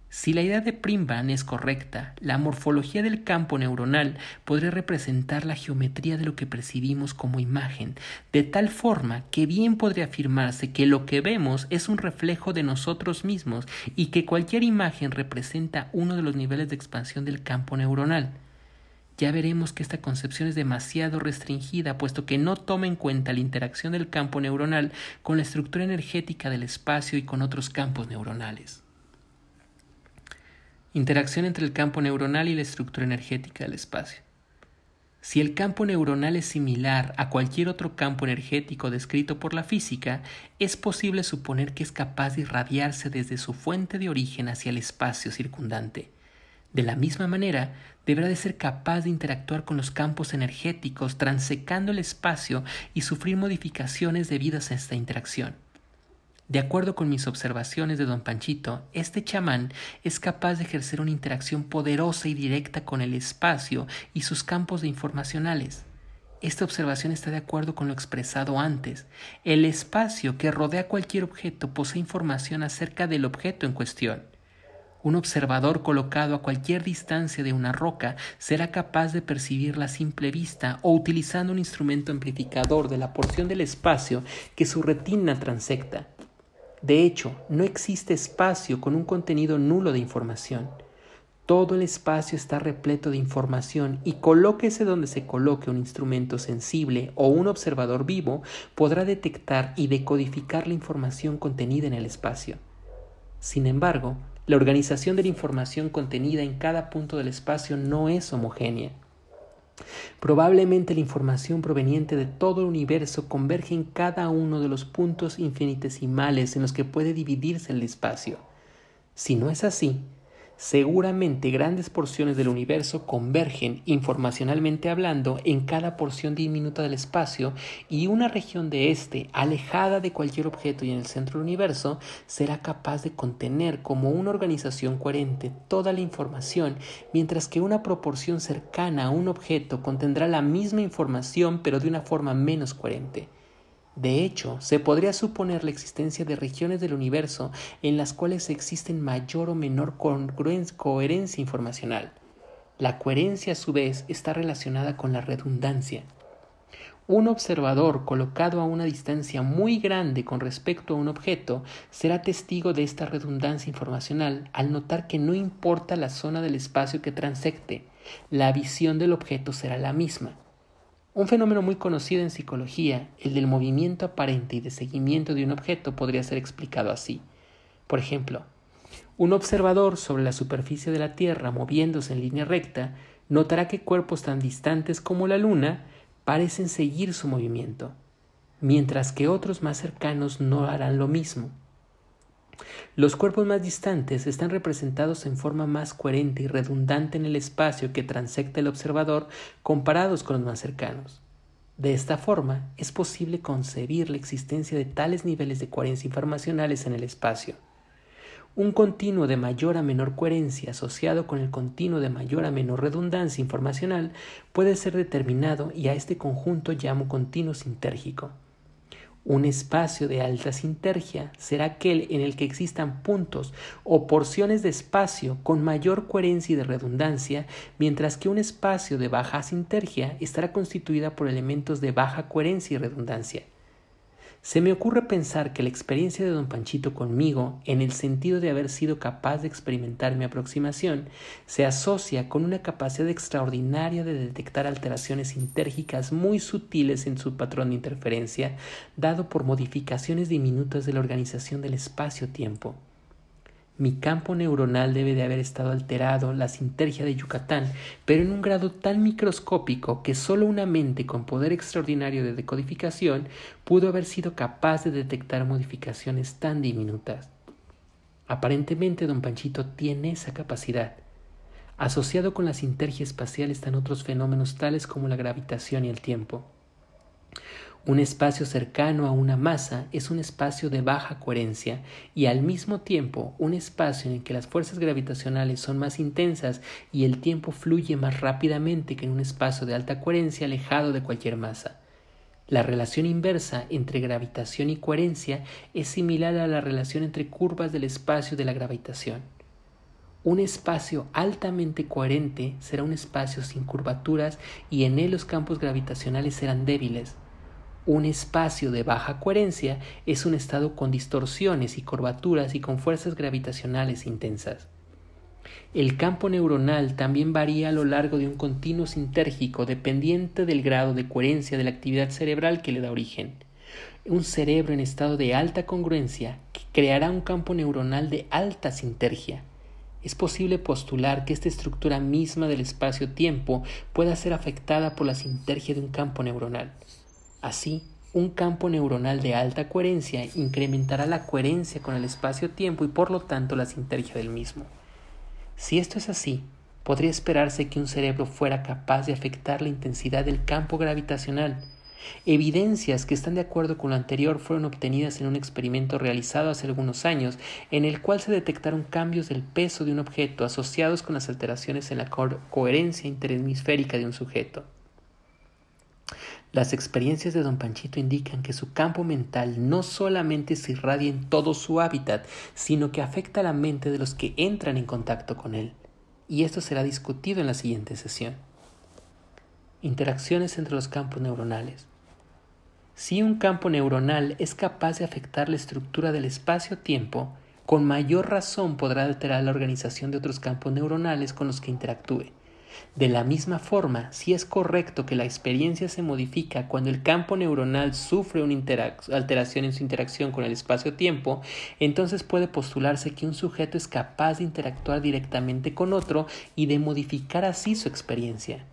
Si la idea de Primban es correcta, la morfología del campo neuronal podría representar la geometría de lo que percibimos como imagen, de tal forma que bien podría afirmarse que lo que vemos es un reflejo de nosotros mismos y que cualquier imagen representa uno de los niveles de expansión del campo neuronal ya veremos que esta concepción es demasiado restringida, puesto que no toma en cuenta la interacción del campo neuronal con la estructura energética del espacio y con otros campos neuronales. Interacción entre el campo neuronal y la estructura energética del espacio. Si el campo neuronal es similar a cualquier otro campo energético descrito por la física, es posible suponer que es capaz de irradiarse desde su fuente de origen hacia el espacio circundante. De la misma manera, deberá de ser capaz de interactuar con los campos energéticos, transecando el espacio y sufrir modificaciones debidas a esta interacción. De acuerdo con mis observaciones de don Panchito, este chamán es capaz de ejercer una interacción poderosa y directa con el espacio y sus campos de informacionales. Esta observación está de acuerdo con lo expresado antes. El espacio que rodea cualquier objeto posee información acerca del objeto en cuestión. Un observador colocado a cualquier distancia de una roca será capaz de percibirla a simple vista o utilizando un instrumento amplificador de la porción del espacio que su retina transecta. De hecho, no existe espacio con un contenido nulo de información. Todo el espacio está repleto de información y colóquese donde se coloque un instrumento sensible o un observador vivo, podrá detectar y decodificar la información contenida en el espacio. Sin embargo, la organización de la información contenida en cada punto del espacio no es homogénea. Probablemente la información proveniente de todo el universo converge en cada uno de los puntos infinitesimales en los que puede dividirse el espacio. Si no es así, Seguramente grandes porciones del universo convergen informacionalmente hablando en cada porción diminuta del espacio y una región de éste, alejada de cualquier objeto y en el centro del universo, será capaz de contener como una organización coherente toda la información, mientras que una proporción cercana a un objeto contendrá la misma información pero de una forma menos coherente. De hecho, se podría suponer la existencia de regiones del universo en las cuales existen mayor o menor coherencia informacional. La coherencia a su vez está relacionada con la redundancia. Un observador colocado a una distancia muy grande con respecto a un objeto será testigo de esta redundancia informacional al notar que no importa la zona del espacio que transecte, la visión del objeto será la misma. Un fenómeno muy conocido en psicología, el del movimiento aparente y de seguimiento de un objeto, podría ser explicado así. Por ejemplo, un observador sobre la superficie de la Tierra moviéndose en línea recta notará que cuerpos tan distantes como la Luna parecen seguir su movimiento, mientras que otros más cercanos no harán lo mismo. Los cuerpos más distantes están representados en forma más coherente y redundante en el espacio que transecta el observador comparados con los más cercanos. De esta forma, es posible concebir la existencia de tales niveles de coherencia informacionales en el espacio. Un continuo de mayor a menor coherencia asociado con el continuo de mayor a menor redundancia informacional puede ser determinado y a este conjunto llamo continuo sintérgico. Un espacio de alta sintergia será aquel en el que existan puntos o porciones de espacio con mayor coherencia y de redundancia, mientras que un espacio de baja sintergia estará constituida por elementos de baja coherencia y redundancia. Se me ocurre pensar que la experiencia de don Panchito conmigo, en el sentido de haber sido capaz de experimentar mi aproximación, se asocia con una capacidad extraordinaria de detectar alteraciones sintérgicas muy sutiles en su patrón de interferencia, dado por modificaciones diminutas de la organización del espacio-tiempo. Mi campo neuronal debe de haber estado alterado, la sintergia de Yucatán, pero en un grado tan microscópico que solo una mente con poder extraordinario de decodificación pudo haber sido capaz de detectar modificaciones tan diminutas. Aparentemente don Panchito tiene esa capacidad. Asociado con la sintergia espacial están otros fenómenos tales como la gravitación y el tiempo. Un espacio cercano a una masa es un espacio de baja coherencia y al mismo tiempo un espacio en el que las fuerzas gravitacionales son más intensas y el tiempo fluye más rápidamente que en un espacio de alta coherencia alejado de cualquier masa. La relación inversa entre gravitación y coherencia es similar a la relación entre curvas del espacio de la gravitación. Un espacio altamente coherente será un espacio sin curvaturas y en él los campos gravitacionales serán débiles, un espacio de baja coherencia es un estado con distorsiones y curvaturas y con fuerzas gravitacionales intensas. El campo neuronal también varía a lo largo de un continuo sintérgico dependiente del grado de coherencia de la actividad cerebral que le da origen. Un cerebro en estado de alta congruencia creará un campo neuronal de alta sintergia. Es posible postular que esta estructura misma del espacio-tiempo pueda ser afectada por la sintergia de un campo neuronal. Así, un campo neuronal de alta coherencia incrementará la coherencia con el espacio-tiempo y por lo tanto la sintergia del mismo. Si esto es así, podría esperarse que un cerebro fuera capaz de afectar la intensidad del campo gravitacional. Evidencias que están de acuerdo con lo anterior fueron obtenidas en un experimento realizado hace algunos años, en el cual se detectaron cambios del peso de un objeto asociados con las alteraciones en la coherencia interhemisférica de un sujeto. Las experiencias de don Panchito indican que su campo mental no solamente se irradia en todo su hábitat, sino que afecta a la mente de los que entran en contacto con él. Y esto será discutido en la siguiente sesión. Interacciones entre los campos neuronales. Si un campo neuronal es capaz de afectar la estructura del espacio-tiempo, con mayor razón podrá alterar la organización de otros campos neuronales con los que interactúe. De la misma forma, si es correcto que la experiencia se modifica cuando el campo neuronal sufre una alteración en su interacción con el espacio-tiempo, entonces puede postularse que un sujeto es capaz de interactuar directamente con otro y de modificar así su experiencia.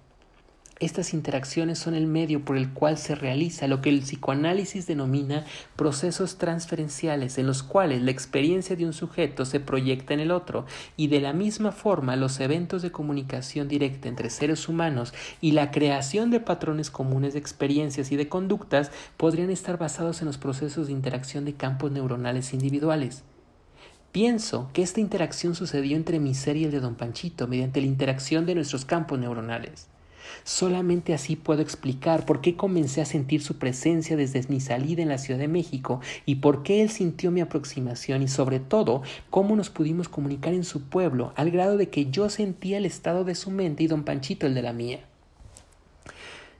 Estas interacciones son el medio por el cual se realiza lo que el psicoanálisis denomina procesos transferenciales, en los cuales la experiencia de un sujeto se proyecta en el otro, y de la misma forma los eventos de comunicación directa entre seres humanos y la creación de patrones comunes de experiencias y de conductas podrían estar basados en los procesos de interacción de campos neuronales individuales. Pienso que esta interacción sucedió entre mi ser y el de don Panchito mediante la interacción de nuestros campos neuronales. Solamente así puedo explicar por qué comencé a sentir su presencia desde mi salida en la Ciudad de México y por qué él sintió mi aproximación y sobre todo cómo nos pudimos comunicar en su pueblo al grado de que yo sentía el estado de su mente y don Panchito el de la mía.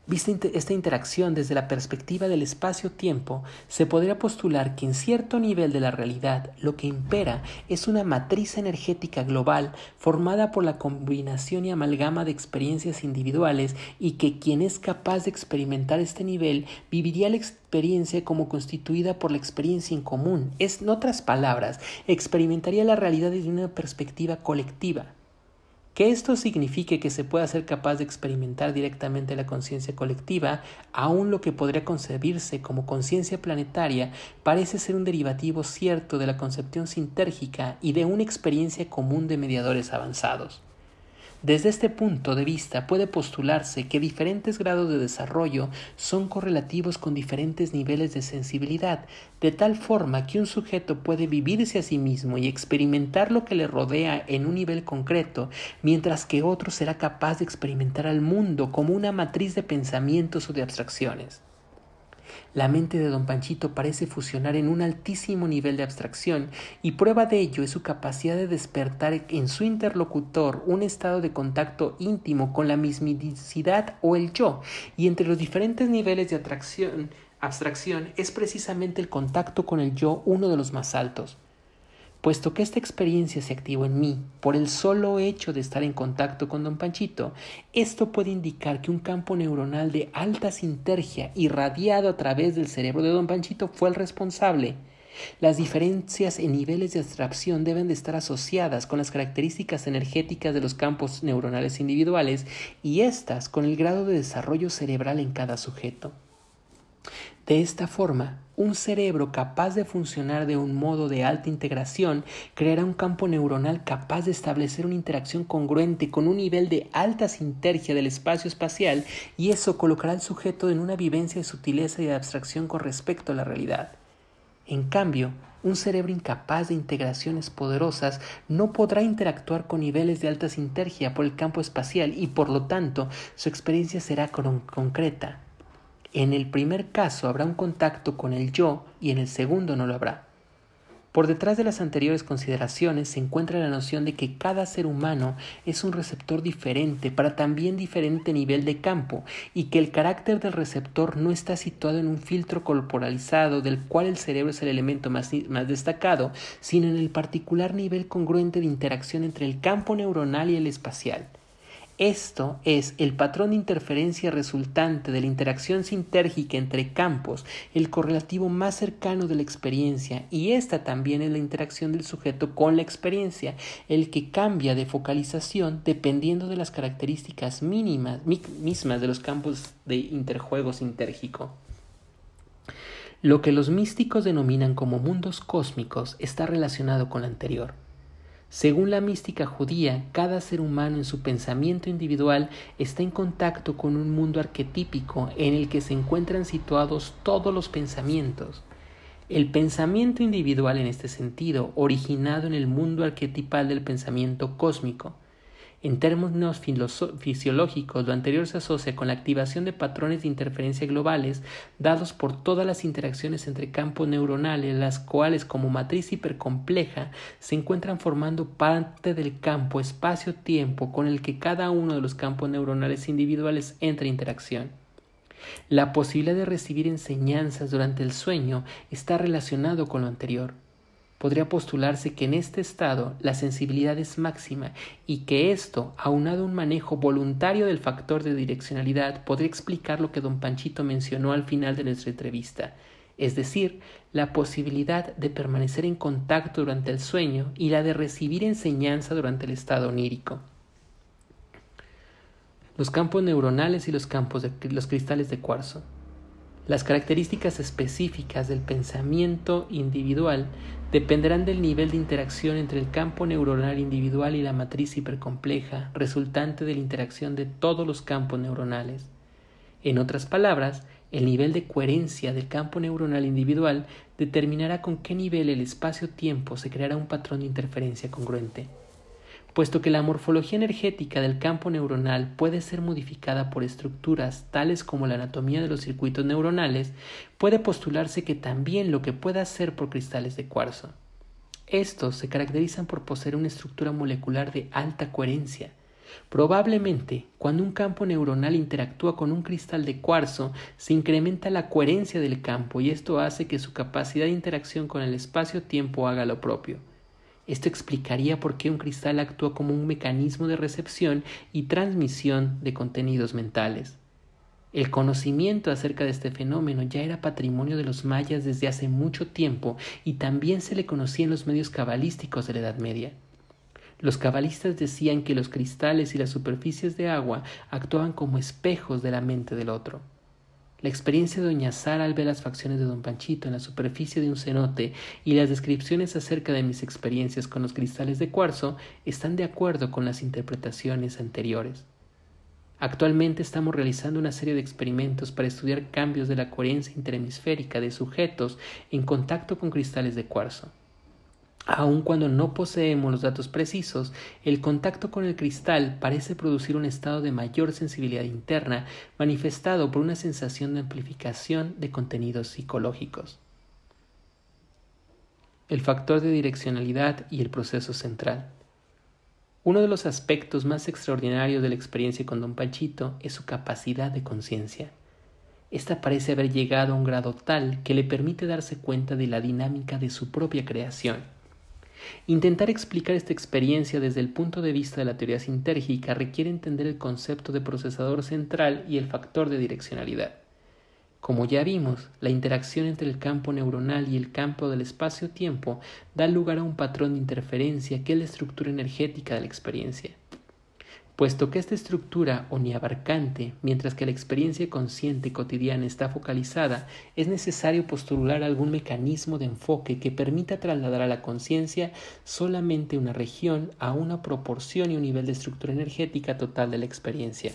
Vista esta interacción desde la perspectiva del espacio-tiempo, se podría postular que en cierto nivel de la realidad lo que impera es una matriz energética global formada por la combinación y amalgama de experiencias individuales y que quien es capaz de experimentar este nivel viviría la experiencia como constituida por la experiencia en común. Es, en otras palabras, experimentaría la realidad desde una perspectiva colectiva. Que esto signifique que se pueda ser capaz de experimentar directamente la conciencia colectiva, aun lo que podría concebirse como conciencia planetaria, parece ser un derivativo cierto de la concepción sintérgica y de una experiencia común de mediadores avanzados. Desde este punto de vista puede postularse que diferentes grados de desarrollo son correlativos con diferentes niveles de sensibilidad, de tal forma que un sujeto puede vivirse a sí mismo y experimentar lo que le rodea en un nivel concreto, mientras que otro será capaz de experimentar al mundo como una matriz de pensamientos o de abstracciones. La mente de don Panchito parece fusionar en un altísimo nivel de abstracción y prueba de ello es su capacidad de despertar en su interlocutor un estado de contacto íntimo con la mismicidad o el yo y entre los diferentes niveles de abstracción es precisamente el contacto con el yo uno de los más altos. Puesto que esta experiencia se activó en mí por el solo hecho de estar en contacto con don Panchito, esto puede indicar que un campo neuronal de alta sintergia irradiado a través del cerebro de don Panchito fue el responsable. Las diferencias en niveles de abstracción deben de estar asociadas con las características energéticas de los campos neuronales individuales y éstas con el grado de desarrollo cerebral en cada sujeto. De esta forma, un cerebro capaz de funcionar de un modo de alta integración creará un campo neuronal capaz de establecer una interacción congruente con un nivel de alta sintergia del espacio espacial y eso colocará al sujeto en una vivencia de sutileza y de abstracción con respecto a la realidad. En cambio, un cerebro incapaz de integraciones poderosas no podrá interactuar con niveles de alta sintergia por el campo espacial y por lo tanto su experiencia será concreta, en el primer caso habrá un contacto con el yo y en el segundo no lo habrá. Por detrás de las anteriores consideraciones se encuentra la noción de que cada ser humano es un receptor diferente para también diferente nivel de campo y que el carácter del receptor no está situado en un filtro corporalizado del cual el cerebro es el elemento más, más destacado, sino en el particular nivel congruente de interacción entre el campo neuronal y el espacial. Esto es el patrón de interferencia resultante de la interacción sintérgica entre campos, el correlativo más cercano de la experiencia, y esta también es la interacción del sujeto con la experiencia, el que cambia de focalización dependiendo de las características mínimas, mismas de los campos de interjuego sintérgico. Lo que los místicos denominan como mundos cósmicos está relacionado con lo anterior. Según la mística judía, cada ser humano en su pensamiento individual está en contacto con un mundo arquetípico en el que se encuentran situados todos los pensamientos. El pensamiento individual en este sentido, originado en el mundo arquetipal del pensamiento cósmico, en términos fisiológicos, lo anterior se asocia con la activación de patrones de interferencia globales dados por todas las interacciones entre campos neuronales, las cuales como matriz hipercompleja se encuentran formando parte del campo espacio-tiempo con el que cada uno de los campos neuronales individuales entra en interacción. La posibilidad de recibir enseñanzas durante el sueño está relacionado con lo anterior podría postularse que en este estado la sensibilidad es máxima y que esto, aunado a un manejo voluntario del factor de direccionalidad, podría explicar lo que don Panchito mencionó al final de nuestra entrevista, es decir, la posibilidad de permanecer en contacto durante el sueño y la de recibir enseñanza durante el estado onírico. los campos neuronales y los campos de los cristales de cuarzo. Las características específicas del pensamiento individual dependerán del nivel de interacción entre el campo neuronal individual y la matriz hipercompleja resultante de la interacción de todos los campos neuronales. En otras palabras, el nivel de coherencia del campo neuronal individual determinará con qué nivel el espacio-tiempo se creará un patrón de interferencia congruente. Puesto que la morfología energética del campo neuronal puede ser modificada por estructuras tales como la anatomía de los circuitos neuronales, puede postularse que también lo que pueda hacer por cristales de cuarzo. Estos se caracterizan por poseer una estructura molecular de alta coherencia, Probablemente, cuando un campo neuronal interactúa con un cristal de cuarzo, se incrementa la coherencia del campo y esto hace que su capacidad de interacción con el espacio-tiempo haga lo propio. Esto explicaría por qué un cristal actúa como un mecanismo de recepción y transmisión de contenidos mentales. El conocimiento acerca de este fenómeno ya era patrimonio de los mayas desde hace mucho tiempo y también se le conocía en los medios cabalísticos de la Edad Media. Los cabalistas decían que los cristales y las superficies de agua actuaban como espejos de la mente del otro. La experiencia de Doña Sara al ver las facciones de Don Panchito en la superficie de un cenote y las descripciones acerca de mis experiencias con los cristales de cuarzo están de acuerdo con las interpretaciones anteriores. Actualmente estamos realizando una serie de experimentos para estudiar cambios de la coherencia interhemisférica de sujetos en contacto con cristales de cuarzo. Aun cuando no poseemos los datos precisos, el contacto con el cristal parece producir un estado de mayor sensibilidad interna manifestado por una sensación de amplificación de contenidos psicológicos. El factor de direccionalidad y el proceso central. Uno de los aspectos más extraordinarios de la experiencia con don Panchito es su capacidad de conciencia. Esta parece haber llegado a un grado tal que le permite darse cuenta de la dinámica de su propia creación Intentar explicar esta experiencia desde el punto de vista de la teoría sintérgica requiere entender el concepto de procesador central y el factor de direccionalidad. Como ya vimos, la interacción entre el campo neuronal y el campo del espacio-tiempo da lugar a un patrón de interferencia que es la estructura energética de la experiencia puesto que esta estructura omniabarcante, mientras que la experiencia consciente cotidiana está focalizada, es necesario postular algún mecanismo de enfoque que permita trasladar a la conciencia solamente una región a una proporción y un nivel de estructura energética total de la experiencia.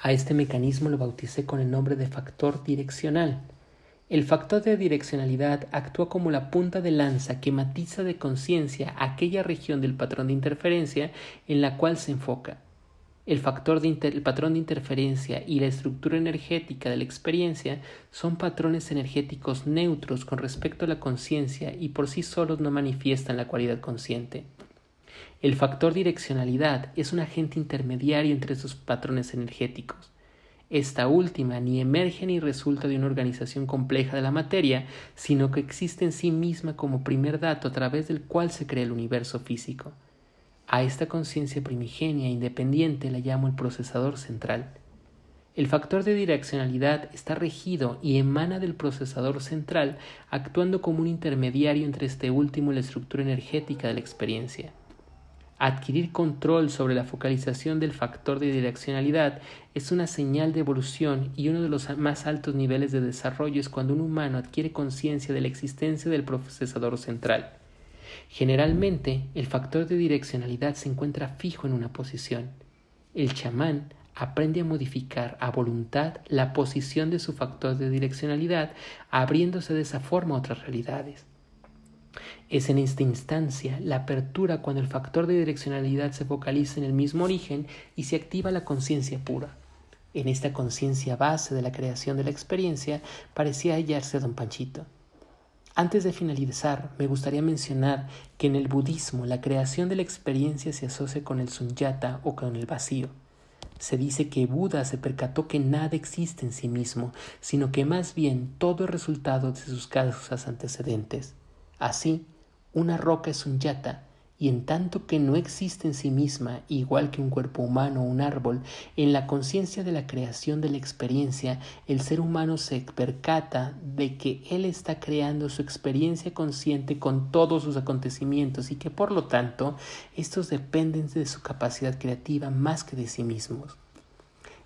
A este mecanismo lo bauticé con el nombre de factor direccional. El factor de direccionalidad actúa como la punta de lanza que matiza de conciencia aquella región del patrón de interferencia en la cual se enfoca. El factor de patrón de interferencia y la estructura energética de la experiencia son patrones energéticos neutros con respecto a la conciencia y por sí solos no manifiestan la cualidad consciente. El factor direccionalidad es un agente intermediario entre esos patrones energéticos. Esta última ni emerge ni resulta de una organización compleja de la materia, sino que existe en sí misma como primer dato a través del cual se crea el universo físico. A esta conciencia primigenia e independiente la llamo el procesador central. El factor de direccionalidad está regido y emana del procesador central, actuando como un intermediario entre este último y la estructura energética de la experiencia. Adquirir control sobre la focalización del factor de direccionalidad es una señal de evolución y uno de los más altos niveles de desarrollo es cuando un humano adquiere conciencia de la existencia del procesador central. Generalmente, el factor de direccionalidad se encuentra fijo en una posición. El chamán aprende a modificar a voluntad la posición de su factor de direccionalidad, abriéndose de esa forma a otras realidades. Es en esta instancia la apertura cuando el factor de direccionalidad se focaliza en el mismo origen y se activa la conciencia pura. En esta conciencia base de la creación de la experiencia parecía hallarse don Panchito. Antes de finalizar, me gustaría mencionar que en el budismo la creación de la experiencia se asocia con el sunyata o con el vacío. Se dice que Buda se percató que nada existe en sí mismo, sino que más bien todo es resultado de sus causas antecedentes. Así, una roca es un yata, y en tanto que no existe en sí misma, igual que un cuerpo humano o un árbol, en la conciencia de la creación de la experiencia, el ser humano se percata de que él está creando su experiencia consciente con todos sus acontecimientos y que por lo tanto estos dependen de su capacidad creativa más que de sí mismos.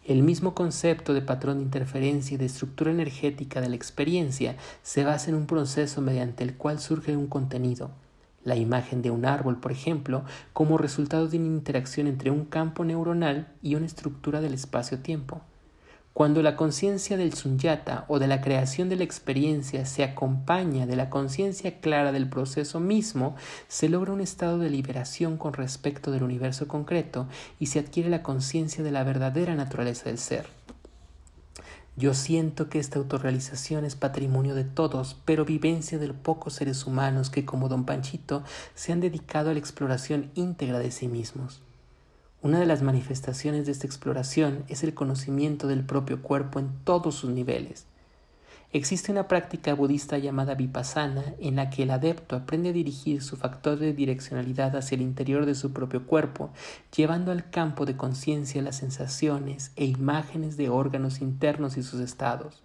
El mismo concepto de patrón de interferencia y de estructura energética de la experiencia se basa en un proceso mediante el cual surge un contenido, la imagen de un árbol, por ejemplo, como resultado de una interacción entre un campo neuronal y una estructura del espacio-tiempo. Cuando la conciencia del sunyata o de la creación de la experiencia se acompaña de la conciencia clara del proceso mismo, se logra un estado de liberación con respecto del universo concreto y se adquiere la conciencia de la verdadera naturaleza del ser. Yo siento que esta autorrealización es patrimonio de todos, pero vivencia de pocos seres humanos que, como don Panchito, se han dedicado a la exploración íntegra de sí mismos. Una de las manifestaciones de esta exploración es el conocimiento del propio cuerpo en todos sus niveles. Existe una práctica budista llamada vipassana en la que el adepto aprende a dirigir su factor de direccionalidad hacia el interior de su propio cuerpo, llevando al campo de conciencia las sensaciones e imágenes de órganos internos y sus estados.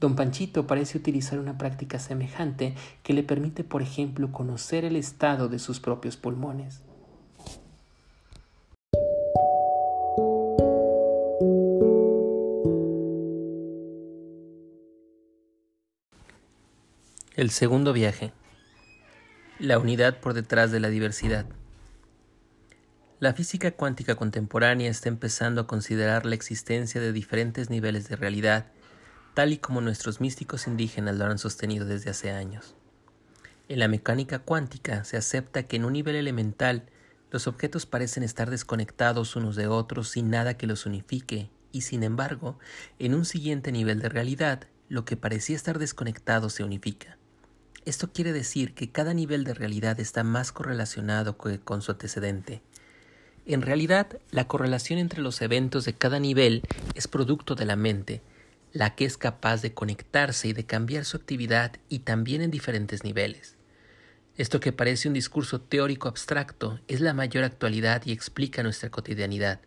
Don Panchito parece utilizar una práctica semejante que le permite, por ejemplo, conocer el estado de sus propios pulmones. El segundo viaje. La unidad por detrás de la diversidad. La física cuántica contemporánea está empezando a considerar la existencia de diferentes niveles de realidad, tal y como nuestros místicos indígenas lo han sostenido desde hace años. En la mecánica cuántica se acepta que en un nivel elemental los objetos parecen estar desconectados unos de otros sin nada que los unifique, y sin embargo, en un siguiente nivel de realidad, lo que parecía estar desconectado se unifica. Esto quiere decir que cada nivel de realidad está más correlacionado con su antecedente. En realidad, la correlación entre los eventos de cada nivel es producto de la mente, la que es capaz de conectarse y de cambiar su actividad y también en diferentes niveles. Esto que parece un discurso teórico abstracto es la mayor actualidad y explica nuestra cotidianidad.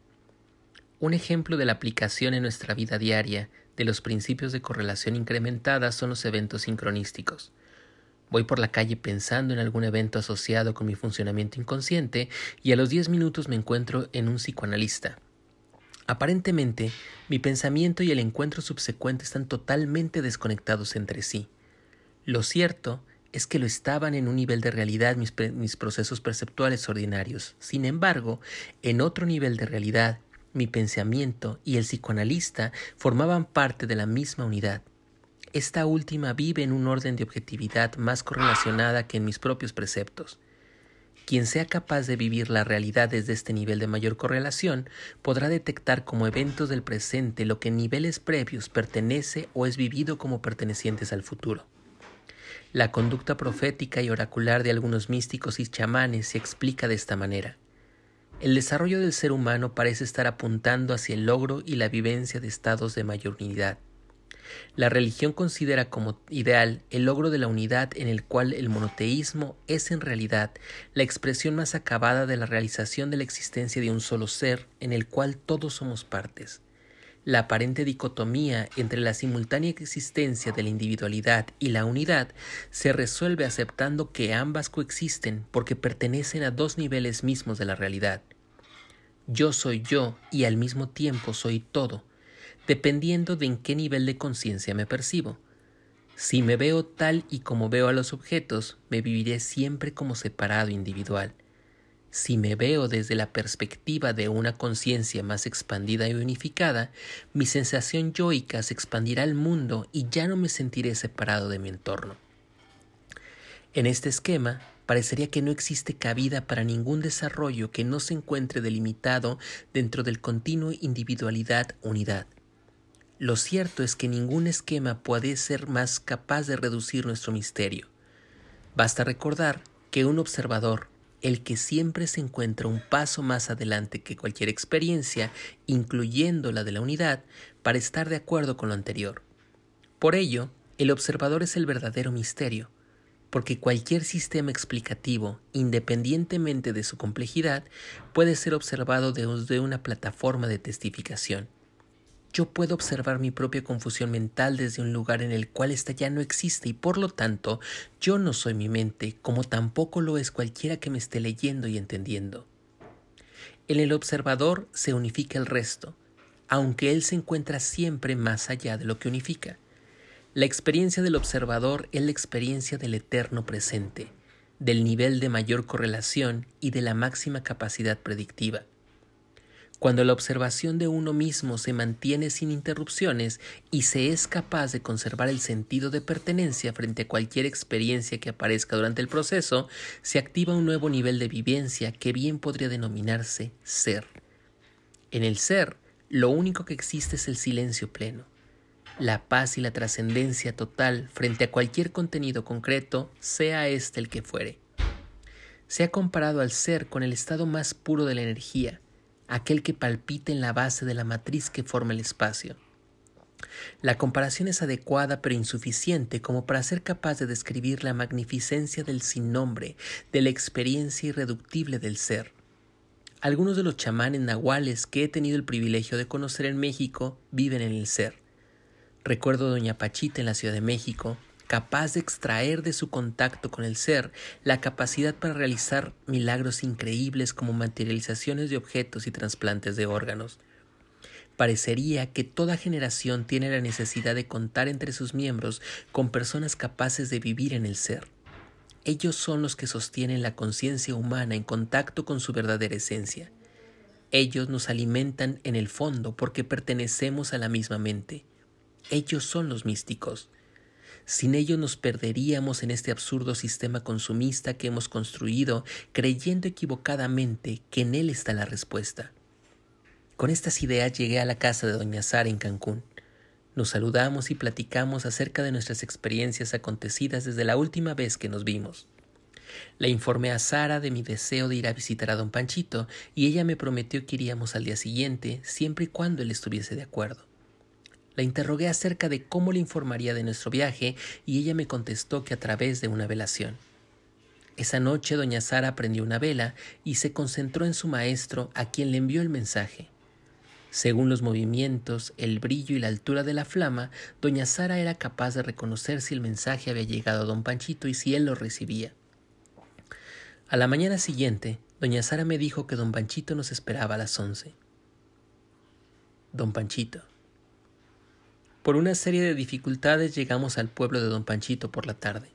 Un ejemplo de la aplicación en nuestra vida diaria de los principios de correlación incrementada son los eventos sincronísticos. Voy por la calle pensando en algún evento asociado con mi funcionamiento inconsciente y a los diez minutos me encuentro en un psicoanalista. Aparentemente, mi pensamiento y el encuentro subsecuente están totalmente desconectados entre sí. Lo cierto es que lo estaban en un nivel de realidad mis, mis, procesos perceptuales ordinarios. Sin embargo, en otro nivel de realidad, mi pensamiento y el psicoanalista formaban parte de la misma unidad. Esta última vive en un orden de objetividad más correlacionada que en mis propios preceptos. Quien sea capaz de vivir la realidad desde este nivel de mayor correlación podrá detectar como eventos del presente lo que en niveles previos pertenece o es vivido como pertenecientes al futuro. La conducta profética y oracular de algunos místicos y chamanes se explica de esta manera. El desarrollo del ser humano parece estar apuntando hacia el logro y la vivencia de estados de mayor unidad. La religión considera como ideal el logro de la unidad en el cual el monoteísmo es en realidad la expresión más acabada de la realización de la existencia de un solo ser en el cual todos somos partes. La aparente dicotomía entre la simultánea existencia de la individualidad y la unidad se resuelve aceptando que ambas coexisten porque pertenecen a dos niveles mismos de la realidad. Yo soy yo y al mismo tiempo soy todo, dependiendo de en qué nivel de conciencia me percibo. Si me veo tal y como veo a los objetos, me viviré siempre como separado individual. Si me veo desde la perspectiva de una conciencia más expandida y unificada, mi sensación yoica se expandirá al mundo y ya no me sentiré separado de mi entorno. En este esquema, parecería que no existe cabida para ningún desarrollo que no se encuentre delimitado dentro del continuo individualidad-unidad. Lo cierto es que ningún esquema puede ser más capaz de reducir nuestro misterio. Basta recordar que un observador, el que siempre se encuentra un paso más adelante que cualquier experiencia, incluyendo la de la unidad, para estar de acuerdo con lo anterior. Por ello, el observador es el verdadero misterio, porque cualquier sistema explicativo, independientemente de su complejidad, puede ser observado desde una plataforma de testificación yo puedo observar mi propia confusión mental desde un lugar en el cual ésta ya no existe y por lo tanto yo no soy mi mente, como tampoco lo es cualquiera que me esté leyendo y entendiendo. En el observador se unifica el resto, aunque él se encuentra siempre más allá de lo que unifica. La experiencia del observador es la experiencia del eterno presente, del nivel de mayor correlación y de la máxima capacidad predictiva. Cuando la observación de uno mismo se mantiene sin interrupciones y se es capaz de conservar el sentido de pertenencia frente a cualquier experiencia que aparezca durante el proceso, se activa un nuevo nivel de vivencia que bien podría denominarse ser. En el ser, lo único que existe es el silencio pleno, la paz y la trascendencia total frente a cualquier contenido concreto, sea éste el que fuere. Se ha comparado al ser con el estado más puro de la energía, aquel que palpita en la base de la matriz que forma el espacio. La comparación es adecuada pero insuficiente como para ser capaz de describir la magnificencia del sin nombre, de la experiencia irreductible del ser. Algunos de los chamanes nahuales que he tenido el privilegio de conocer en México viven en el ser. Recuerdo a Doña Pachita en la Ciudad de México, capaz de extraer de su contacto con el ser la capacidad para realizar milagros increíbles como materializaciones de objetos y trasplantes de órganos. Parecería que toda generación tiene la necesidad de contar entre sus miembros con personas capaces de vivir en el ser. Ellos son los que sostienen la conciencia humana en contacto con su verdadera esencia. Ellos nos alimentan en el fondo porque pertenecemos a la misma mente. Ellos son los místicos. Sin ello nos perderíamos en este absurdo sistema consumista que hemos construido creyendo equivocadamente que en él está la respuesta. Con estas ideas llegué a la casa de doña Sara en Cancún. Nos saludamos y platicamos acerca de nuestras experiencias acontecidas desde la última vez que nos vimos. Le informé a Sara de mi deseo de ir a visitar a don Panchito y ella me prometió que iríamos al día siguiente siempre y cuando él estuviese de acuerdo. La interrogué acerca de cómo le informaría de nuestro viaje y ella me contestó que a través de una velación. Esa noche doña Sara prendió una vela y se concentró en su maestro a quien le envió el mensaje. Según los movimientos, el brillo y la altura de la flama, doña Sara era capaz de reconocer si el mensaje había llegado a don Panchito y si él lo recibía. A la mañana siguiente, doña Sara me dijo que don Panchito nos esperaba a las once. Don Panchito. Por una serie de dificultades llegamos al pueblo de don Panchito por la tarde.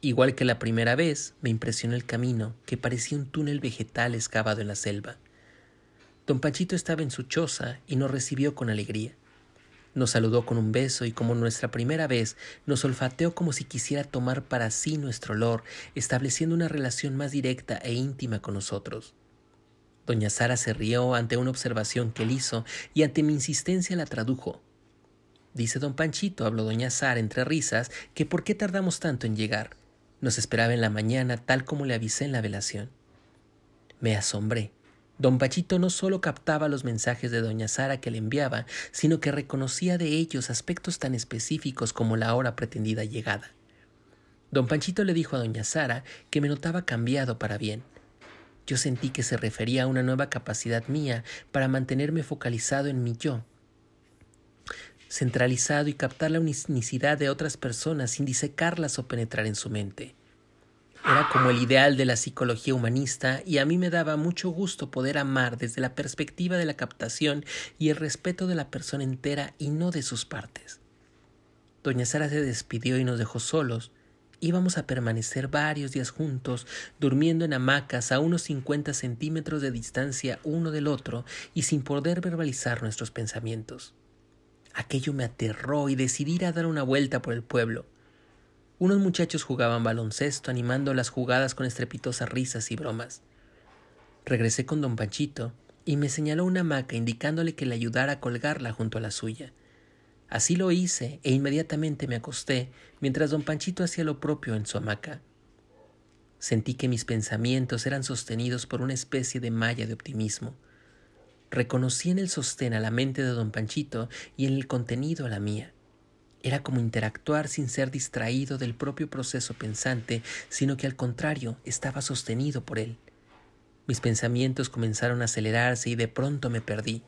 Igual que la primera vez, me impresionó el camino, que parecía un túnel vegetal excavado en la selva. Don Panchito estaba en su choza y nos recibió con alegría. Nos saludó con un beso y como nuestra primera vez, nos olfateó como si quisiera tomar para sí nuestro olor, estableciendo una relación más directa e íntima con nosotros. Doña Sara se rió ante una observación que él hizo y ante mi insistencia la tradujo. Dice don Panchito, habló doña Sara entre risas, que por qué tardamos tanto en llegar. Nos esperaba en la mañana tal como le avisé en la velación. Me asombré. Don Panchito no solo captaba los mensajes de doña Sara que le enviaba, sino que reconocía de ellos aspectos tan específicos como la hora pretendida llegada. Don Panchito le dijo a doña Sara que me notaba cambiado para bien. Yo sentí que se refería a una nueva capacidad mía para mantenerme focalizado en mi yo, centralizado y captar la unicidad de otras personas sin disecarlas o penetrar en su mente. Era como el ideal de la psicología humanista y a mí me daba mucho gusto poder amar desde la perspectiva de la captación y el respeto de la persona entera y no de sus partes. Doña Sara se despidió y nos dejó solos. Íbamos a permanecer varios días juntos, durmiendo en hamacas a unos cincuenta centímetros de distancia uno del otro y sin poder verbalizar nuestros pensamientos. Aquello me aterró y decidí ir a dar una vuelta por el pueblo. Unos muchachos jugaban baloncesto animando las jugadas con estrepitosas risas y bromas. Regresé con don Panchito y me señaló una hamaca indicándole que le ayudara a colgarla junto a la suya. Así lo hice e inmediatamente me acosté mientras don Panchito hacía lo propio en su hamaca. Sentí que mis pensamientos eran sostenidos por una especie de malla de optimismo. Reconocí en el sostén a la mente de don Panchito y en el contenido a la mía. Era como interactuar sin ser distraído del propio proceso pensante, sino que al contrario estaba sostenido por él. Mis pensamientos comenzaron a acelerarse y de pronto me perdí.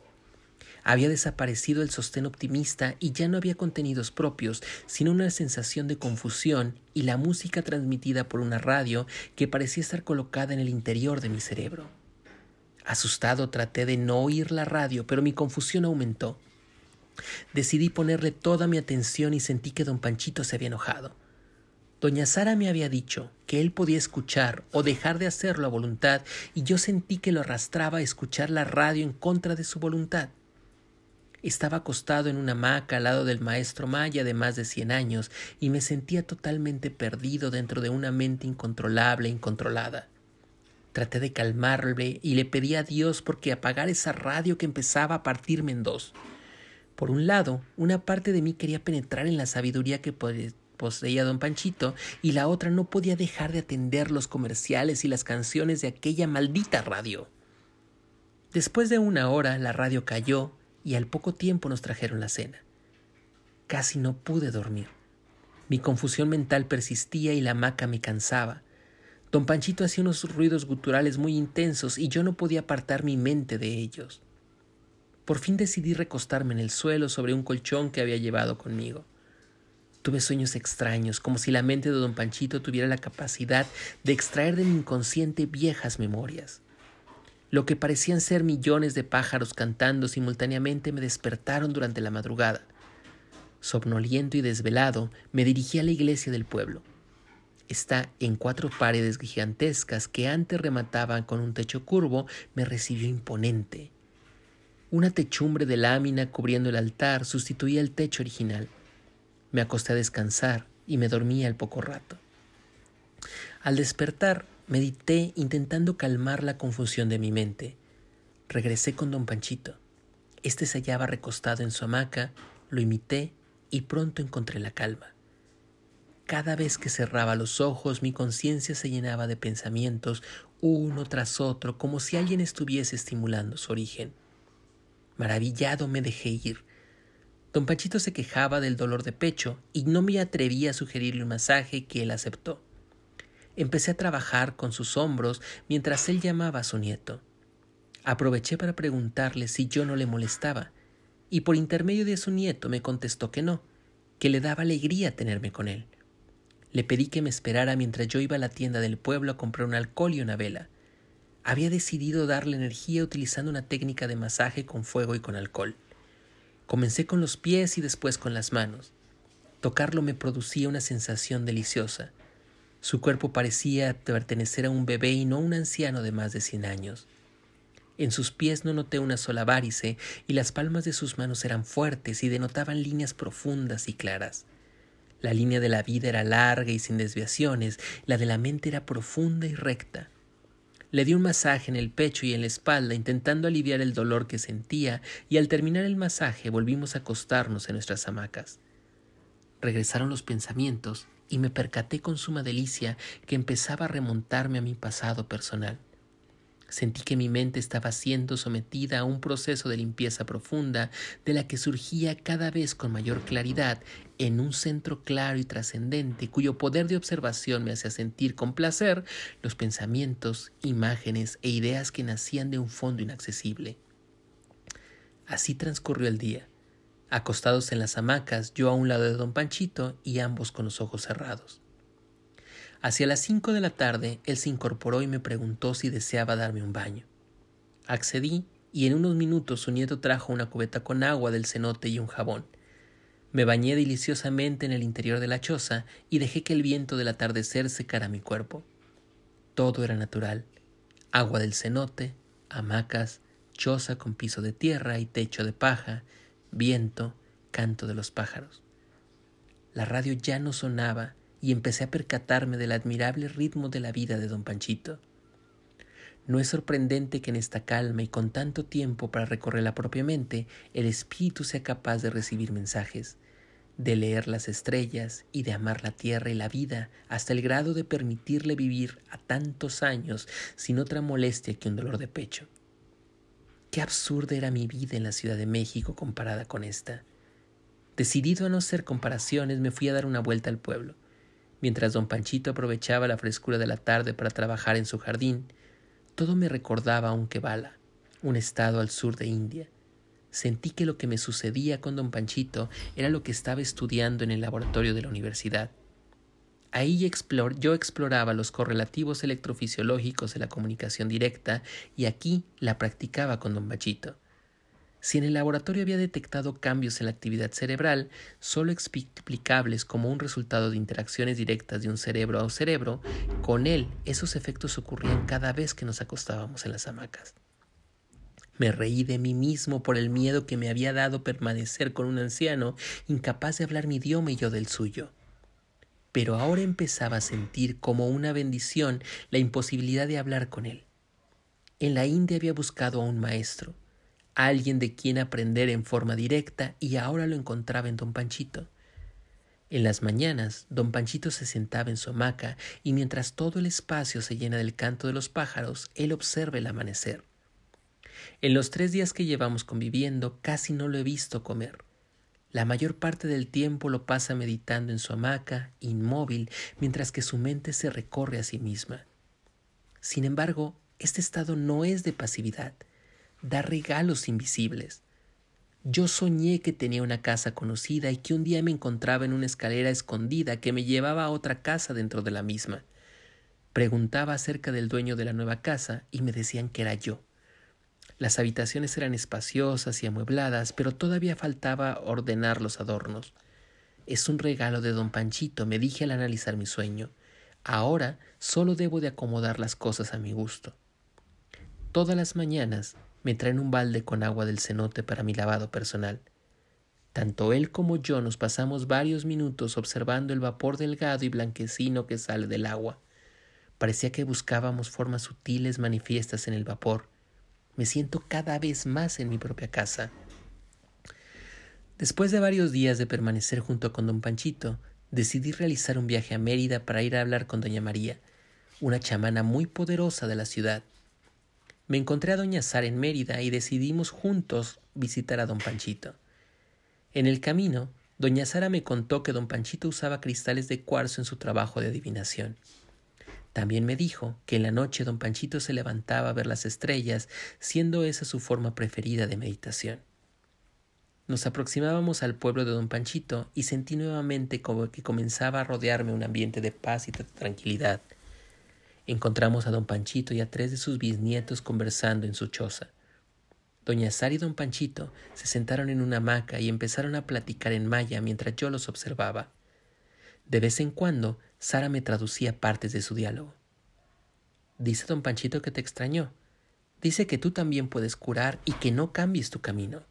Había desaparecido el sostén optimista y ya no había contenidos propios, sino una sensación de confusión y la música transmitida por una radio que parecía estar colocada en el interior de mi cerebro. Asustado traté de no oír la radio, pero mi confusión aumentó. Decidí ponerle toda mi atención y sentí que don Panchito se había enojado. Doña Sara me había dicho que él podía escuchar o dejar de hacerlo a voluntad y yo sentí que lo arrastraba a escuchar la radio en contra de su voluntad. Estaba acostado en una hamaca al lado del maestro Maya de más de cien años y me sentía totalmente perdido dentro de una mente incontrolable e incontrolada. Traté de calmarle y le pedí a Dios porque apagar esa radio que empezaba a partirme en dos. Por un lado, una parte de mí quería penetrar en la sabiduría que poseía don Panchito y la otra no podía dejar de atender los comerciales y las canciones de aquella maldita radio. Después de una hora la radio cayó y al poco tiempo nos trajeron la cena. Casi no pude dormir. Mi confusión mental persistía y la hamaca me cansaba. Don Panchito hacía unos ruidos guturales muy intensos y yo no podía apartar mi mente de ellos. Por fin decidí recostarme en el suelo sobre un colchón que había llevado conmigo. Tuve sueños extraños, como si la mente de don Panchito tuviera la capacidad de extraer de mi inconsciente viejas memorias. Lo que parecían ser millones de pájaros cantando simultáneamente me despertaron durante la madrugada. Somnoliento y desvelado, me dirigí a la iglesia del pueblo. Está en cuatro paredes gigantescas que antes remataban con un techo curvo, me recibió imponente. Una techumbre de lámina cubriendo el altar sustituía el techo original. Me acosté a descansar y me dormí al poco rato. Al despertar, medité intentando calmar la confusión de mi mente. Regresé con don Panchito. Este se hallaba recostado en su hamaca, lo imité y pronto encontré la calma. Cada vez que cerraba los ojos mi conciencia se llenaba de pensamientos uno tras otro como si alguien estuviese estimulando su origen. Maravillado me dejé ir. Don Panchito se quejaba del dolor de pecho y no me atreví a sugerirle un masaje que él aceptó. Empecé a trabajar con sus hombros mientras él llamaba a su nieto. Aproveché para preguntarle si yo no le molestaba, y por intermedio de su nieto me contestó que no, que le daba alegría tenerme con él. Le pedí que me esperara mientras yo iba a la tienda del pueblo a comprar un alcohol y una vela. Había decidido darle energía utilizando una técnica de masaje con fuego y con alcohol. Comencé con los pies y después con las manos. Tocarlo me producía una sensación deliciosa. Su cuerpo parecía pertenecer a un bebé y no a un anciano de más de cien años. En sus pies no noté una sola várice y las palmas de sus manos eran fuertes y denotaban líneas profundas y claras. La línea de la vida era larga y sin desviaciones, la de la mente era profunda y recta. Le di un masaje en el pecho y en la espalda, intentando aliviar el dolor que sentía, y al terminar el masaje volvimos a acostarnos en nuestras hamacas. Regresaron los pensamientos y me percaté con suma delicia que empezaba a remontarme a mi pasado personal. Sentí que mi mente estaba siendo sometida a un proceso de limpieza profunda de la que surgía cada vez con mayor claridad en un centro claro y trascendente cuyo poder de observación me hacía sentir con placer los pensamientos, imágenes e ideas que nacían de un fondo inaccesible. Así transcurrió el día, acostados en las hamacas, yo a un lado de don Panchito y ambos con los ojos cerrados. Hacia las cinco de la tarde él se incorporó y me preguntó si deseaba darme un baño. Accedí y en unos minutos su nieto trajo una cubeta con agua del cenote y un jabón. Me bañé deliciosamente en el interior de la choza y dejé que el viento del atardecer secara mi cuerpo. Todo era natural. Agua del cenote, hamacas, choza con piso de tierra y techo de paja, viento, canto de los pájaros. La radio ya no sonaba y empecé a percatarme del admirable ritmo de la vida de don Panchito. No es sorprendente que en esta calma y con tanto tiempo para recorrerla propiamente, el espíritu sea capaz de recibir mensajes, de leer las estrellas y de amar la tierra y la vida hasta el grado de permitirle vivir a tantos años sin otra molestia que un dolor de pecho. Qué absurda era mi vida en la Ciudad de México comparada con esta. Decidido a no hacer comparaciones, me fui a dar una vuelta al pueblo. Mientras don Panchito aprovechaba la frescura de la tarde para trabajar en su jardín, todo me recordaba a un Kevala, un estado al sur de India. Sentí que lo que me sucedía con don Panchito era lo que estaba estudiando en el laboratorio de la universidad. Ahí yo exploraba los correlativos electrofisiológicos de la comunicación directa y aquí la practicaba con don Bachito. Si en el laboratorio había detectado cambios en la actividad cerebral, solo explicables como un resultado de interacciones directas de un cerebro a cerebro, con él esos efectos ocurrían cada vez que nos acostábamos en las hamacas. Me reí de mí mismo por el miedo que me había dado permanecer con un anciano incapaz de hablar mi idioma y yo del suyo. Pero ahora empezaba a sentir como una bendición la imposibilidad de hablar con él. En la India había buscado a un maestro, alguien de quien aprender en forma directa y ahora lo encontraba en don Panchito. En las mañanas, don Panchito se sentaba en su hamaca y mientras todo el espacio se llena del canto de los pájaros, él observa el amanecer. En los tres días que llevamos conviviendo, casi no lo he visto comer. La mayor parte del tiempo lo pasa meditando en su hamaca, inmóvil, mientras que su mente se recorre a sí misma. Sin embargo, este estado no es de pasividad, da regalos invisibles. Yo soñé que tenía una casa conocida y que un día me encontraba en una escalera escondida que me llevaba a otra casa dentro de la misma. Preguntaba acerca del dueño de la nueva casa y me decían que era yo. Las habitaciones eran espaciosas y amuebladas, pero todavía faltaba ordenar los adornos. Es un regalo de don Panchito, me dije al analizar mi sueño. Ahora solo debo de acomodar las cosas a mi gusto. Todas las mañanas me traen un balde con agua del cenote para mi lavado personal. Tanto él como yo nos pasamos varios minutos observando el vapor delgado y blanquecino que sale del agua. Parecía que buscábamos formas sutiles manifiestas en el vapor. Me siento cada vez más en mi propia casa. Después de varios días de permanecer junto con don Panchito, decidí realizar un viaje a Mérida para ir a hablar con doña María, una chamana muy poderosa de la ciudad. Me encontré a doña Sara en Mérida y decidimos juntos visitar a don Panchito. En el camino, doña Sara me contó que don Panchito usaba cristales de cuarzo en su trabajo de adivinación. También me dijo que en la noche don Panchito se levantaba a ver las estrellas, siendo esa su forma preferida de meditación. Nos aproximábamos al pueblo de don Panchito y sentí nuevamente como que comenzaba a rodearme un ambiente de paz y de tranquilidad. Encontramos a don Panchito y a tres de sus bisnietos conversando en su choza. Doña Sara y don Panchito se sentaron en una hamaca y empezaron a platicar en maya mientras yo los observaba. De vez en cuando, Sara me traducía partes de su diálogo. Dice don Panchito que te extrañó. Dice que tú también puedes curar y que no cambies tu camino.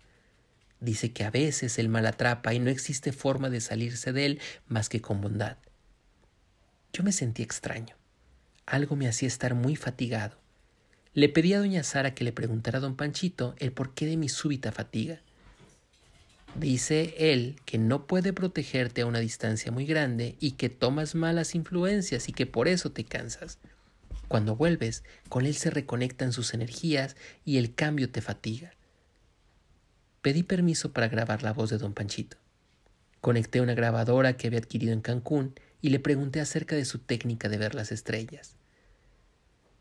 Dice que a veces el mal atrapa y no existe forma de salirse de él más que con bondad. Yo me sentí extraño. Algo me hacía estar muy fatigado. Le pedí a doña Sara que le preguntara a don Panchito el porqué de mi súbita fatiga. Dice él que no puede protegerte a una distancia muy grande y que tomas malas influencias y que por eso te cansas. Cuando vuelves, con él se reconectan sus energías y el cambio te fatiga. Pedí permiso para grabar la voz de don Panchito. Conecté una grabadora que había adquirido en Cancún y le pregunté acerca de su técnica de ver las estrellas.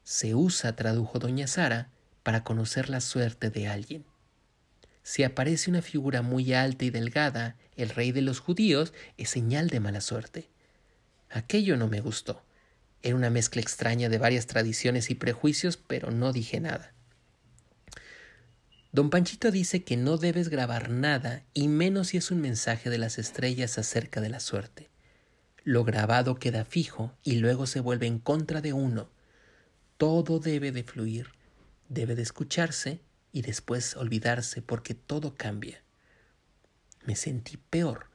Se usa, tradujo doña Sara, para conocer la suerte de alguien. Si aparece una figura muy alta y delgada, el rey de los judíos, es señal de mala suerte. Aquello no me gustó. Era una mezcla extraña de varias tradiciones y prejuicios, pero no dije nada. Don Panchito dice que no debes grabar nada, y menos si es un mensaje de las estrellas acerca de la suerte. Lo grabado queda fijo y luego se vuelve en contra de uno. Todo debe de fluir, debe de escucharse y después olvidarse porque todo cambia. Me sentí peor.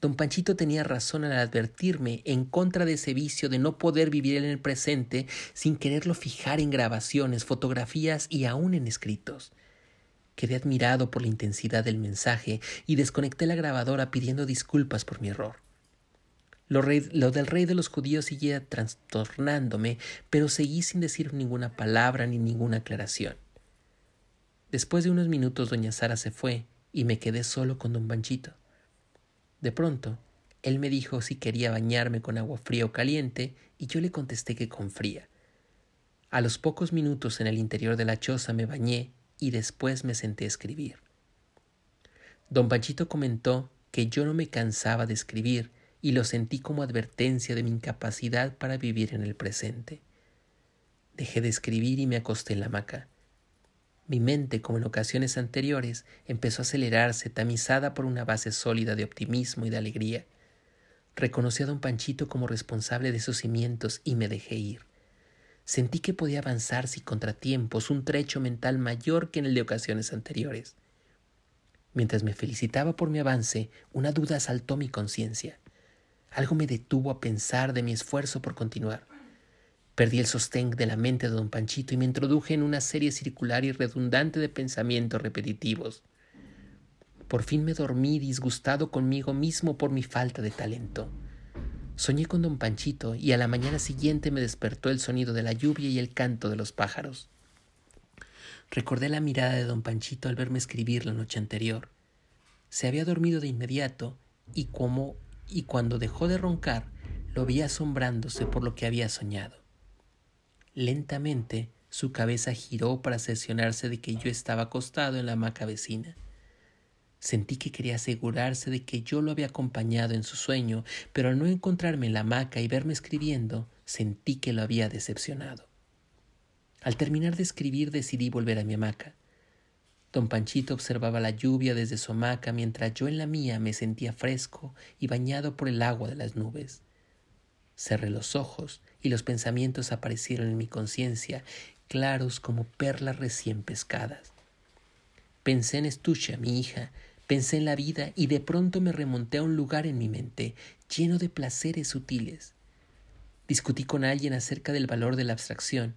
Don Panchito tenía razón al advertirme en contra de ese vicio de no poder vivir en el presente sin quererlo fijar en grabaciones, fotografías y aún en escritos. Quedé admirado por la intensidad del mensaje y desconecté la grabadora pidiendo disculpas por mi error. Lo, del rey de los judíos seguía trastornándome, pero seguí sin decir ninguna palabra ni ninguna aclaración. Después de unos minutos doña Sara se fue y me quedé solo con don Panchito. De pronto, él me dijo si quería bañarme con agua fría o caliente y yo le contesté que con fría. A los pocos minutos en el interior de la choza me bañé y después me senté a escribir. Don Panchito comentó que yo no me cansaba de escribir y lo sentí como advertencia de mi incapacidad para vivir en el presente. Dejé de escribir y me acosté en la hamaca. Mi mente, como en ocasiones anteriores, empezó a acelerarse, tamizada por una base sólida de optimismo y de alegría. Reconocí a don Panchito como responsable de sus cimientos y me dejé ir. Sentí que podía avanzar sin contratiempos, un trecho mental mayor que en el de ocasiones anteriores. Mientras me felicitaba por mi avance, una duda asaltó mi conciencia. Algo me detuvo a pensar de mi esfuerzo por continuar. Perdí el sostén de la mente de don Panchito y me introduje en una serie circular y redundante de pensamientos repetitivos. Por fin me dormí disgustado conmigo mismo por mi falta de talento. Soñé con don Panchito y a la mañana siguiente me despertó el sonido de la lluvia y el canto de los pájaros. Recordé la mirada de don Panchito al verme escribir la noche anterior. Se había dormido de inmediato y como y cuando dejó de roncar lo vi asombrándose por lo que había soñado. Lentamente su cabeza giró para cerciorarse de que yo estaba acostado en la hamaca vecina. Sentí que quería asegurarse de que yo lo había acompañado en su sueño, pero al no encontrarme en la hamaca y verme escribiendo, sentí que lo había decepcionado. Al terminar de escribir decidí volver a mi hamaca. Don Panchito observaba la lluvia desde su hamaca mientras yo en la mía me sentía fresco y bañado por el agua de las nubes. Cerré los ojos y los pensamientos aparecieron en mi conciencia, claros como perlas recién pescadas. Pensé en Estusha, mi hija, pensé en la vida y de pronto me remonté a un lugar en mi mente lleno de placeres sutiles. Discutí con alguien acerca del valor de la abstracción.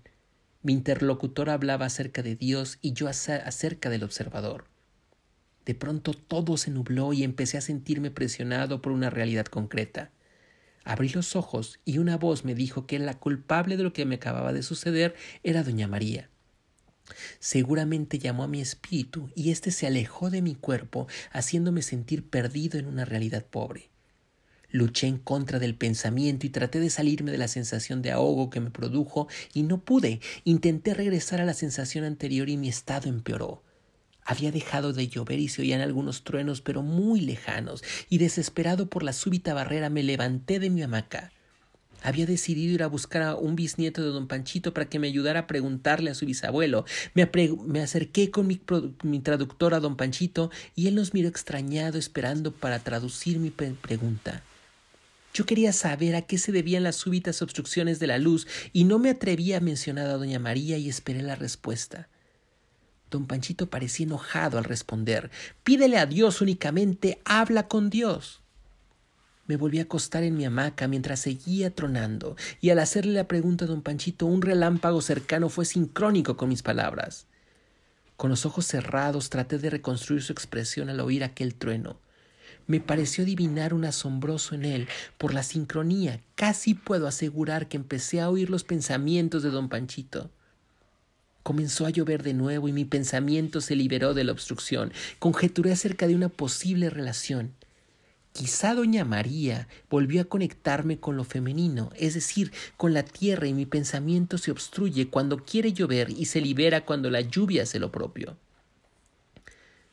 Mi interlocutor hablaba acerca de Dios y yo acerca del observador. De pronto todo se nubló y empecé a sentirme presionado por una realidad concreta. Abrí los ojos y una voz me dijo que la culpable de lo que me acababa de suceder era doña María. Seguramente llamó a mi espíritu y éste se alejó de mi cuerpo, haciéndome sentir perdido en una realidad pobre. Luché en contra del pensamiento y traté de salirme de la sensación de ahogo que me produjo y no pude. Intenté regresar a la sensación anterior y mi estado empeoró. Había dejado de llover y se oían algunos truenos, pero muy lejanos, y desesperado por la súbita barrera me levanté de mi hamaca. Había decidido ir a buscar a un bisnieto de don Panchito para que me ayudara a preguntarle a su bisabuelo. Me, acerqué con mi, traductor a don Panchito y él nos miró extrañado esperando para traducir mi pregunta. Yo quería saber a qué se debían las súbitas obstrucciones de la luz y no me atreví a mencionar a doña María y esperé la respuesta. Don Panchito parecía enojado al responder Pídele a Dios únicamente, habla con Dios. Me volví a acostar en mi hamaca mientras seguía tronando, y al hacerle la pregunta a don Panchito, un relámpago cercano fue sincrónico con mis palabras. Con los ojos cerrados traté de reconstruir su expresión al oír aquel trueno. Me pareció adivinar un asombroso en él. Por la sincronía, casi puedo asegurar que empecé a oír los pensamientos de don Panchito. Comenzó a llover de nuevo y mi pensamiento se liberó de la obstrucción. Conjeturé acerca de una posible relación. Quizá doña María volvió a conectarme con lo femenino, es decir, con la tierra y mi pensamiento se obstruye cuando quiere llover y se libera cuando la lluvia hace lo propio.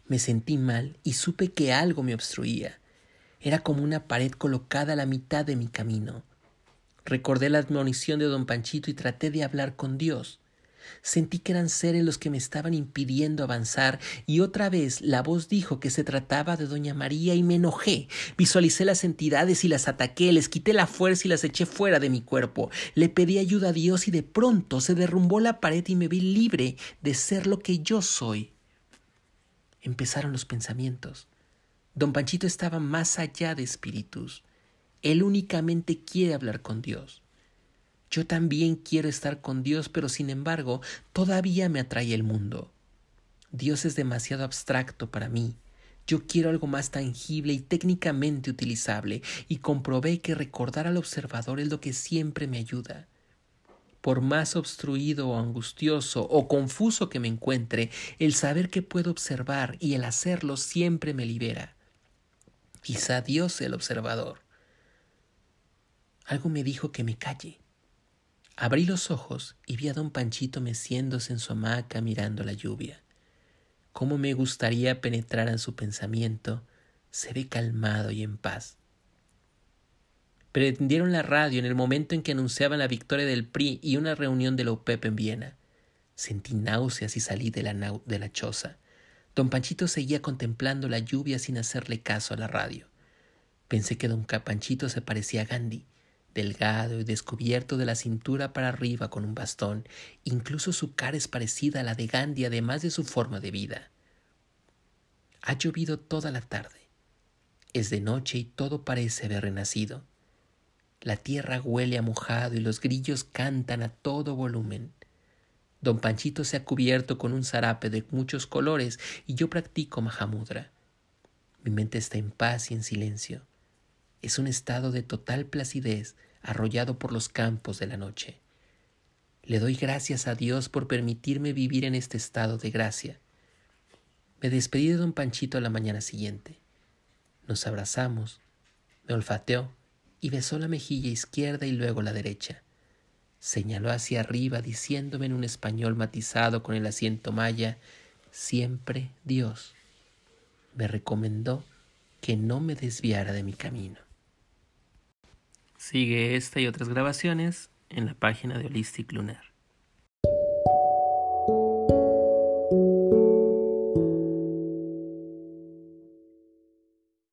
Me sentí mal y supe que algo me obstruía. Era como una pared colocada a la mitad de mi camino. Recordé la admonición de don Panchito y traté de hablar con Dios. Sentí que eran seres los que me estaban impidiendo avanzar y otra vez la voz dijo que se trataba de doña María y me enojé. Visualicé las entidades y las ataqué, les quité la fuerza y las eché fuera de mi cuerpo. Le pedí ayuda a Dios y de pronto se derrumbó la pared y me vi libre de ser lo que yo soy. Empezaron los pensamientos. Don Panchito estaba más allá de espíritus. Él únicamente quiere hablar con Dios. Yo también quiero estar con Dios, pero sin embargo, todavía me atrae el mundo. Dios es demasiado abstracto para mí. Yo quiero algo más tangible y técnicamente utilizable, y comprobé que recordar al observador es lo que siempre me ayuda. Por más obstruido o angustioso o confuso que me encuentre, el saber que puedo observar y el hacerlo siempre me libera. Quizá Dios el observador. Algo me dijo que me calle. Abrí los ojos y vi a don Panchito meciéndose en su hamaca mirando la lluvia. Cómo me gustaría penetrar en su pensamiento. Se ve calmado y en paz. Prendieron la radio en el momento en que anunciaban la victoria del PRI y una reunión de la UPEP en Viena. Sentí náuseas y salí de la, de la choza. Don Panchito seguía contemplando la lluvia sin hacerle caso a la radio. Pensé que don Panchito se parecía a Gandhi, delgado y descubierto de la cintura para arriba con un bastón. Incluso su cara es parecida a la de Gandhi, además de su forma de vida. Ha llovido toda la tarde. Es de noche y todo parece haber renacido. La tierra huele a mojado y los grillos cantan a todo volumen. Don Panchito se ha cubierto con un zarape de muchos colores y yo practico Mahamudra. Mi mente está en paz y en silencio. Es un estado de total placidez arrollado por los campos de la noche. Le doy gracias a Dios por permitirme vivir en este estado de gracia. Me despedí de don Panchito a la mañana siguiente. Nos abrazamos, me olfateó y besó la mejilla izquierda y luego la derecha. Señaló hacia arriba diciéndome en un español matizado con el asiento maya, siempre Dios. Me recomendó que no me desviara de mi camino. Sigue esta y otras grabaciones en la página de Holistic Lunar.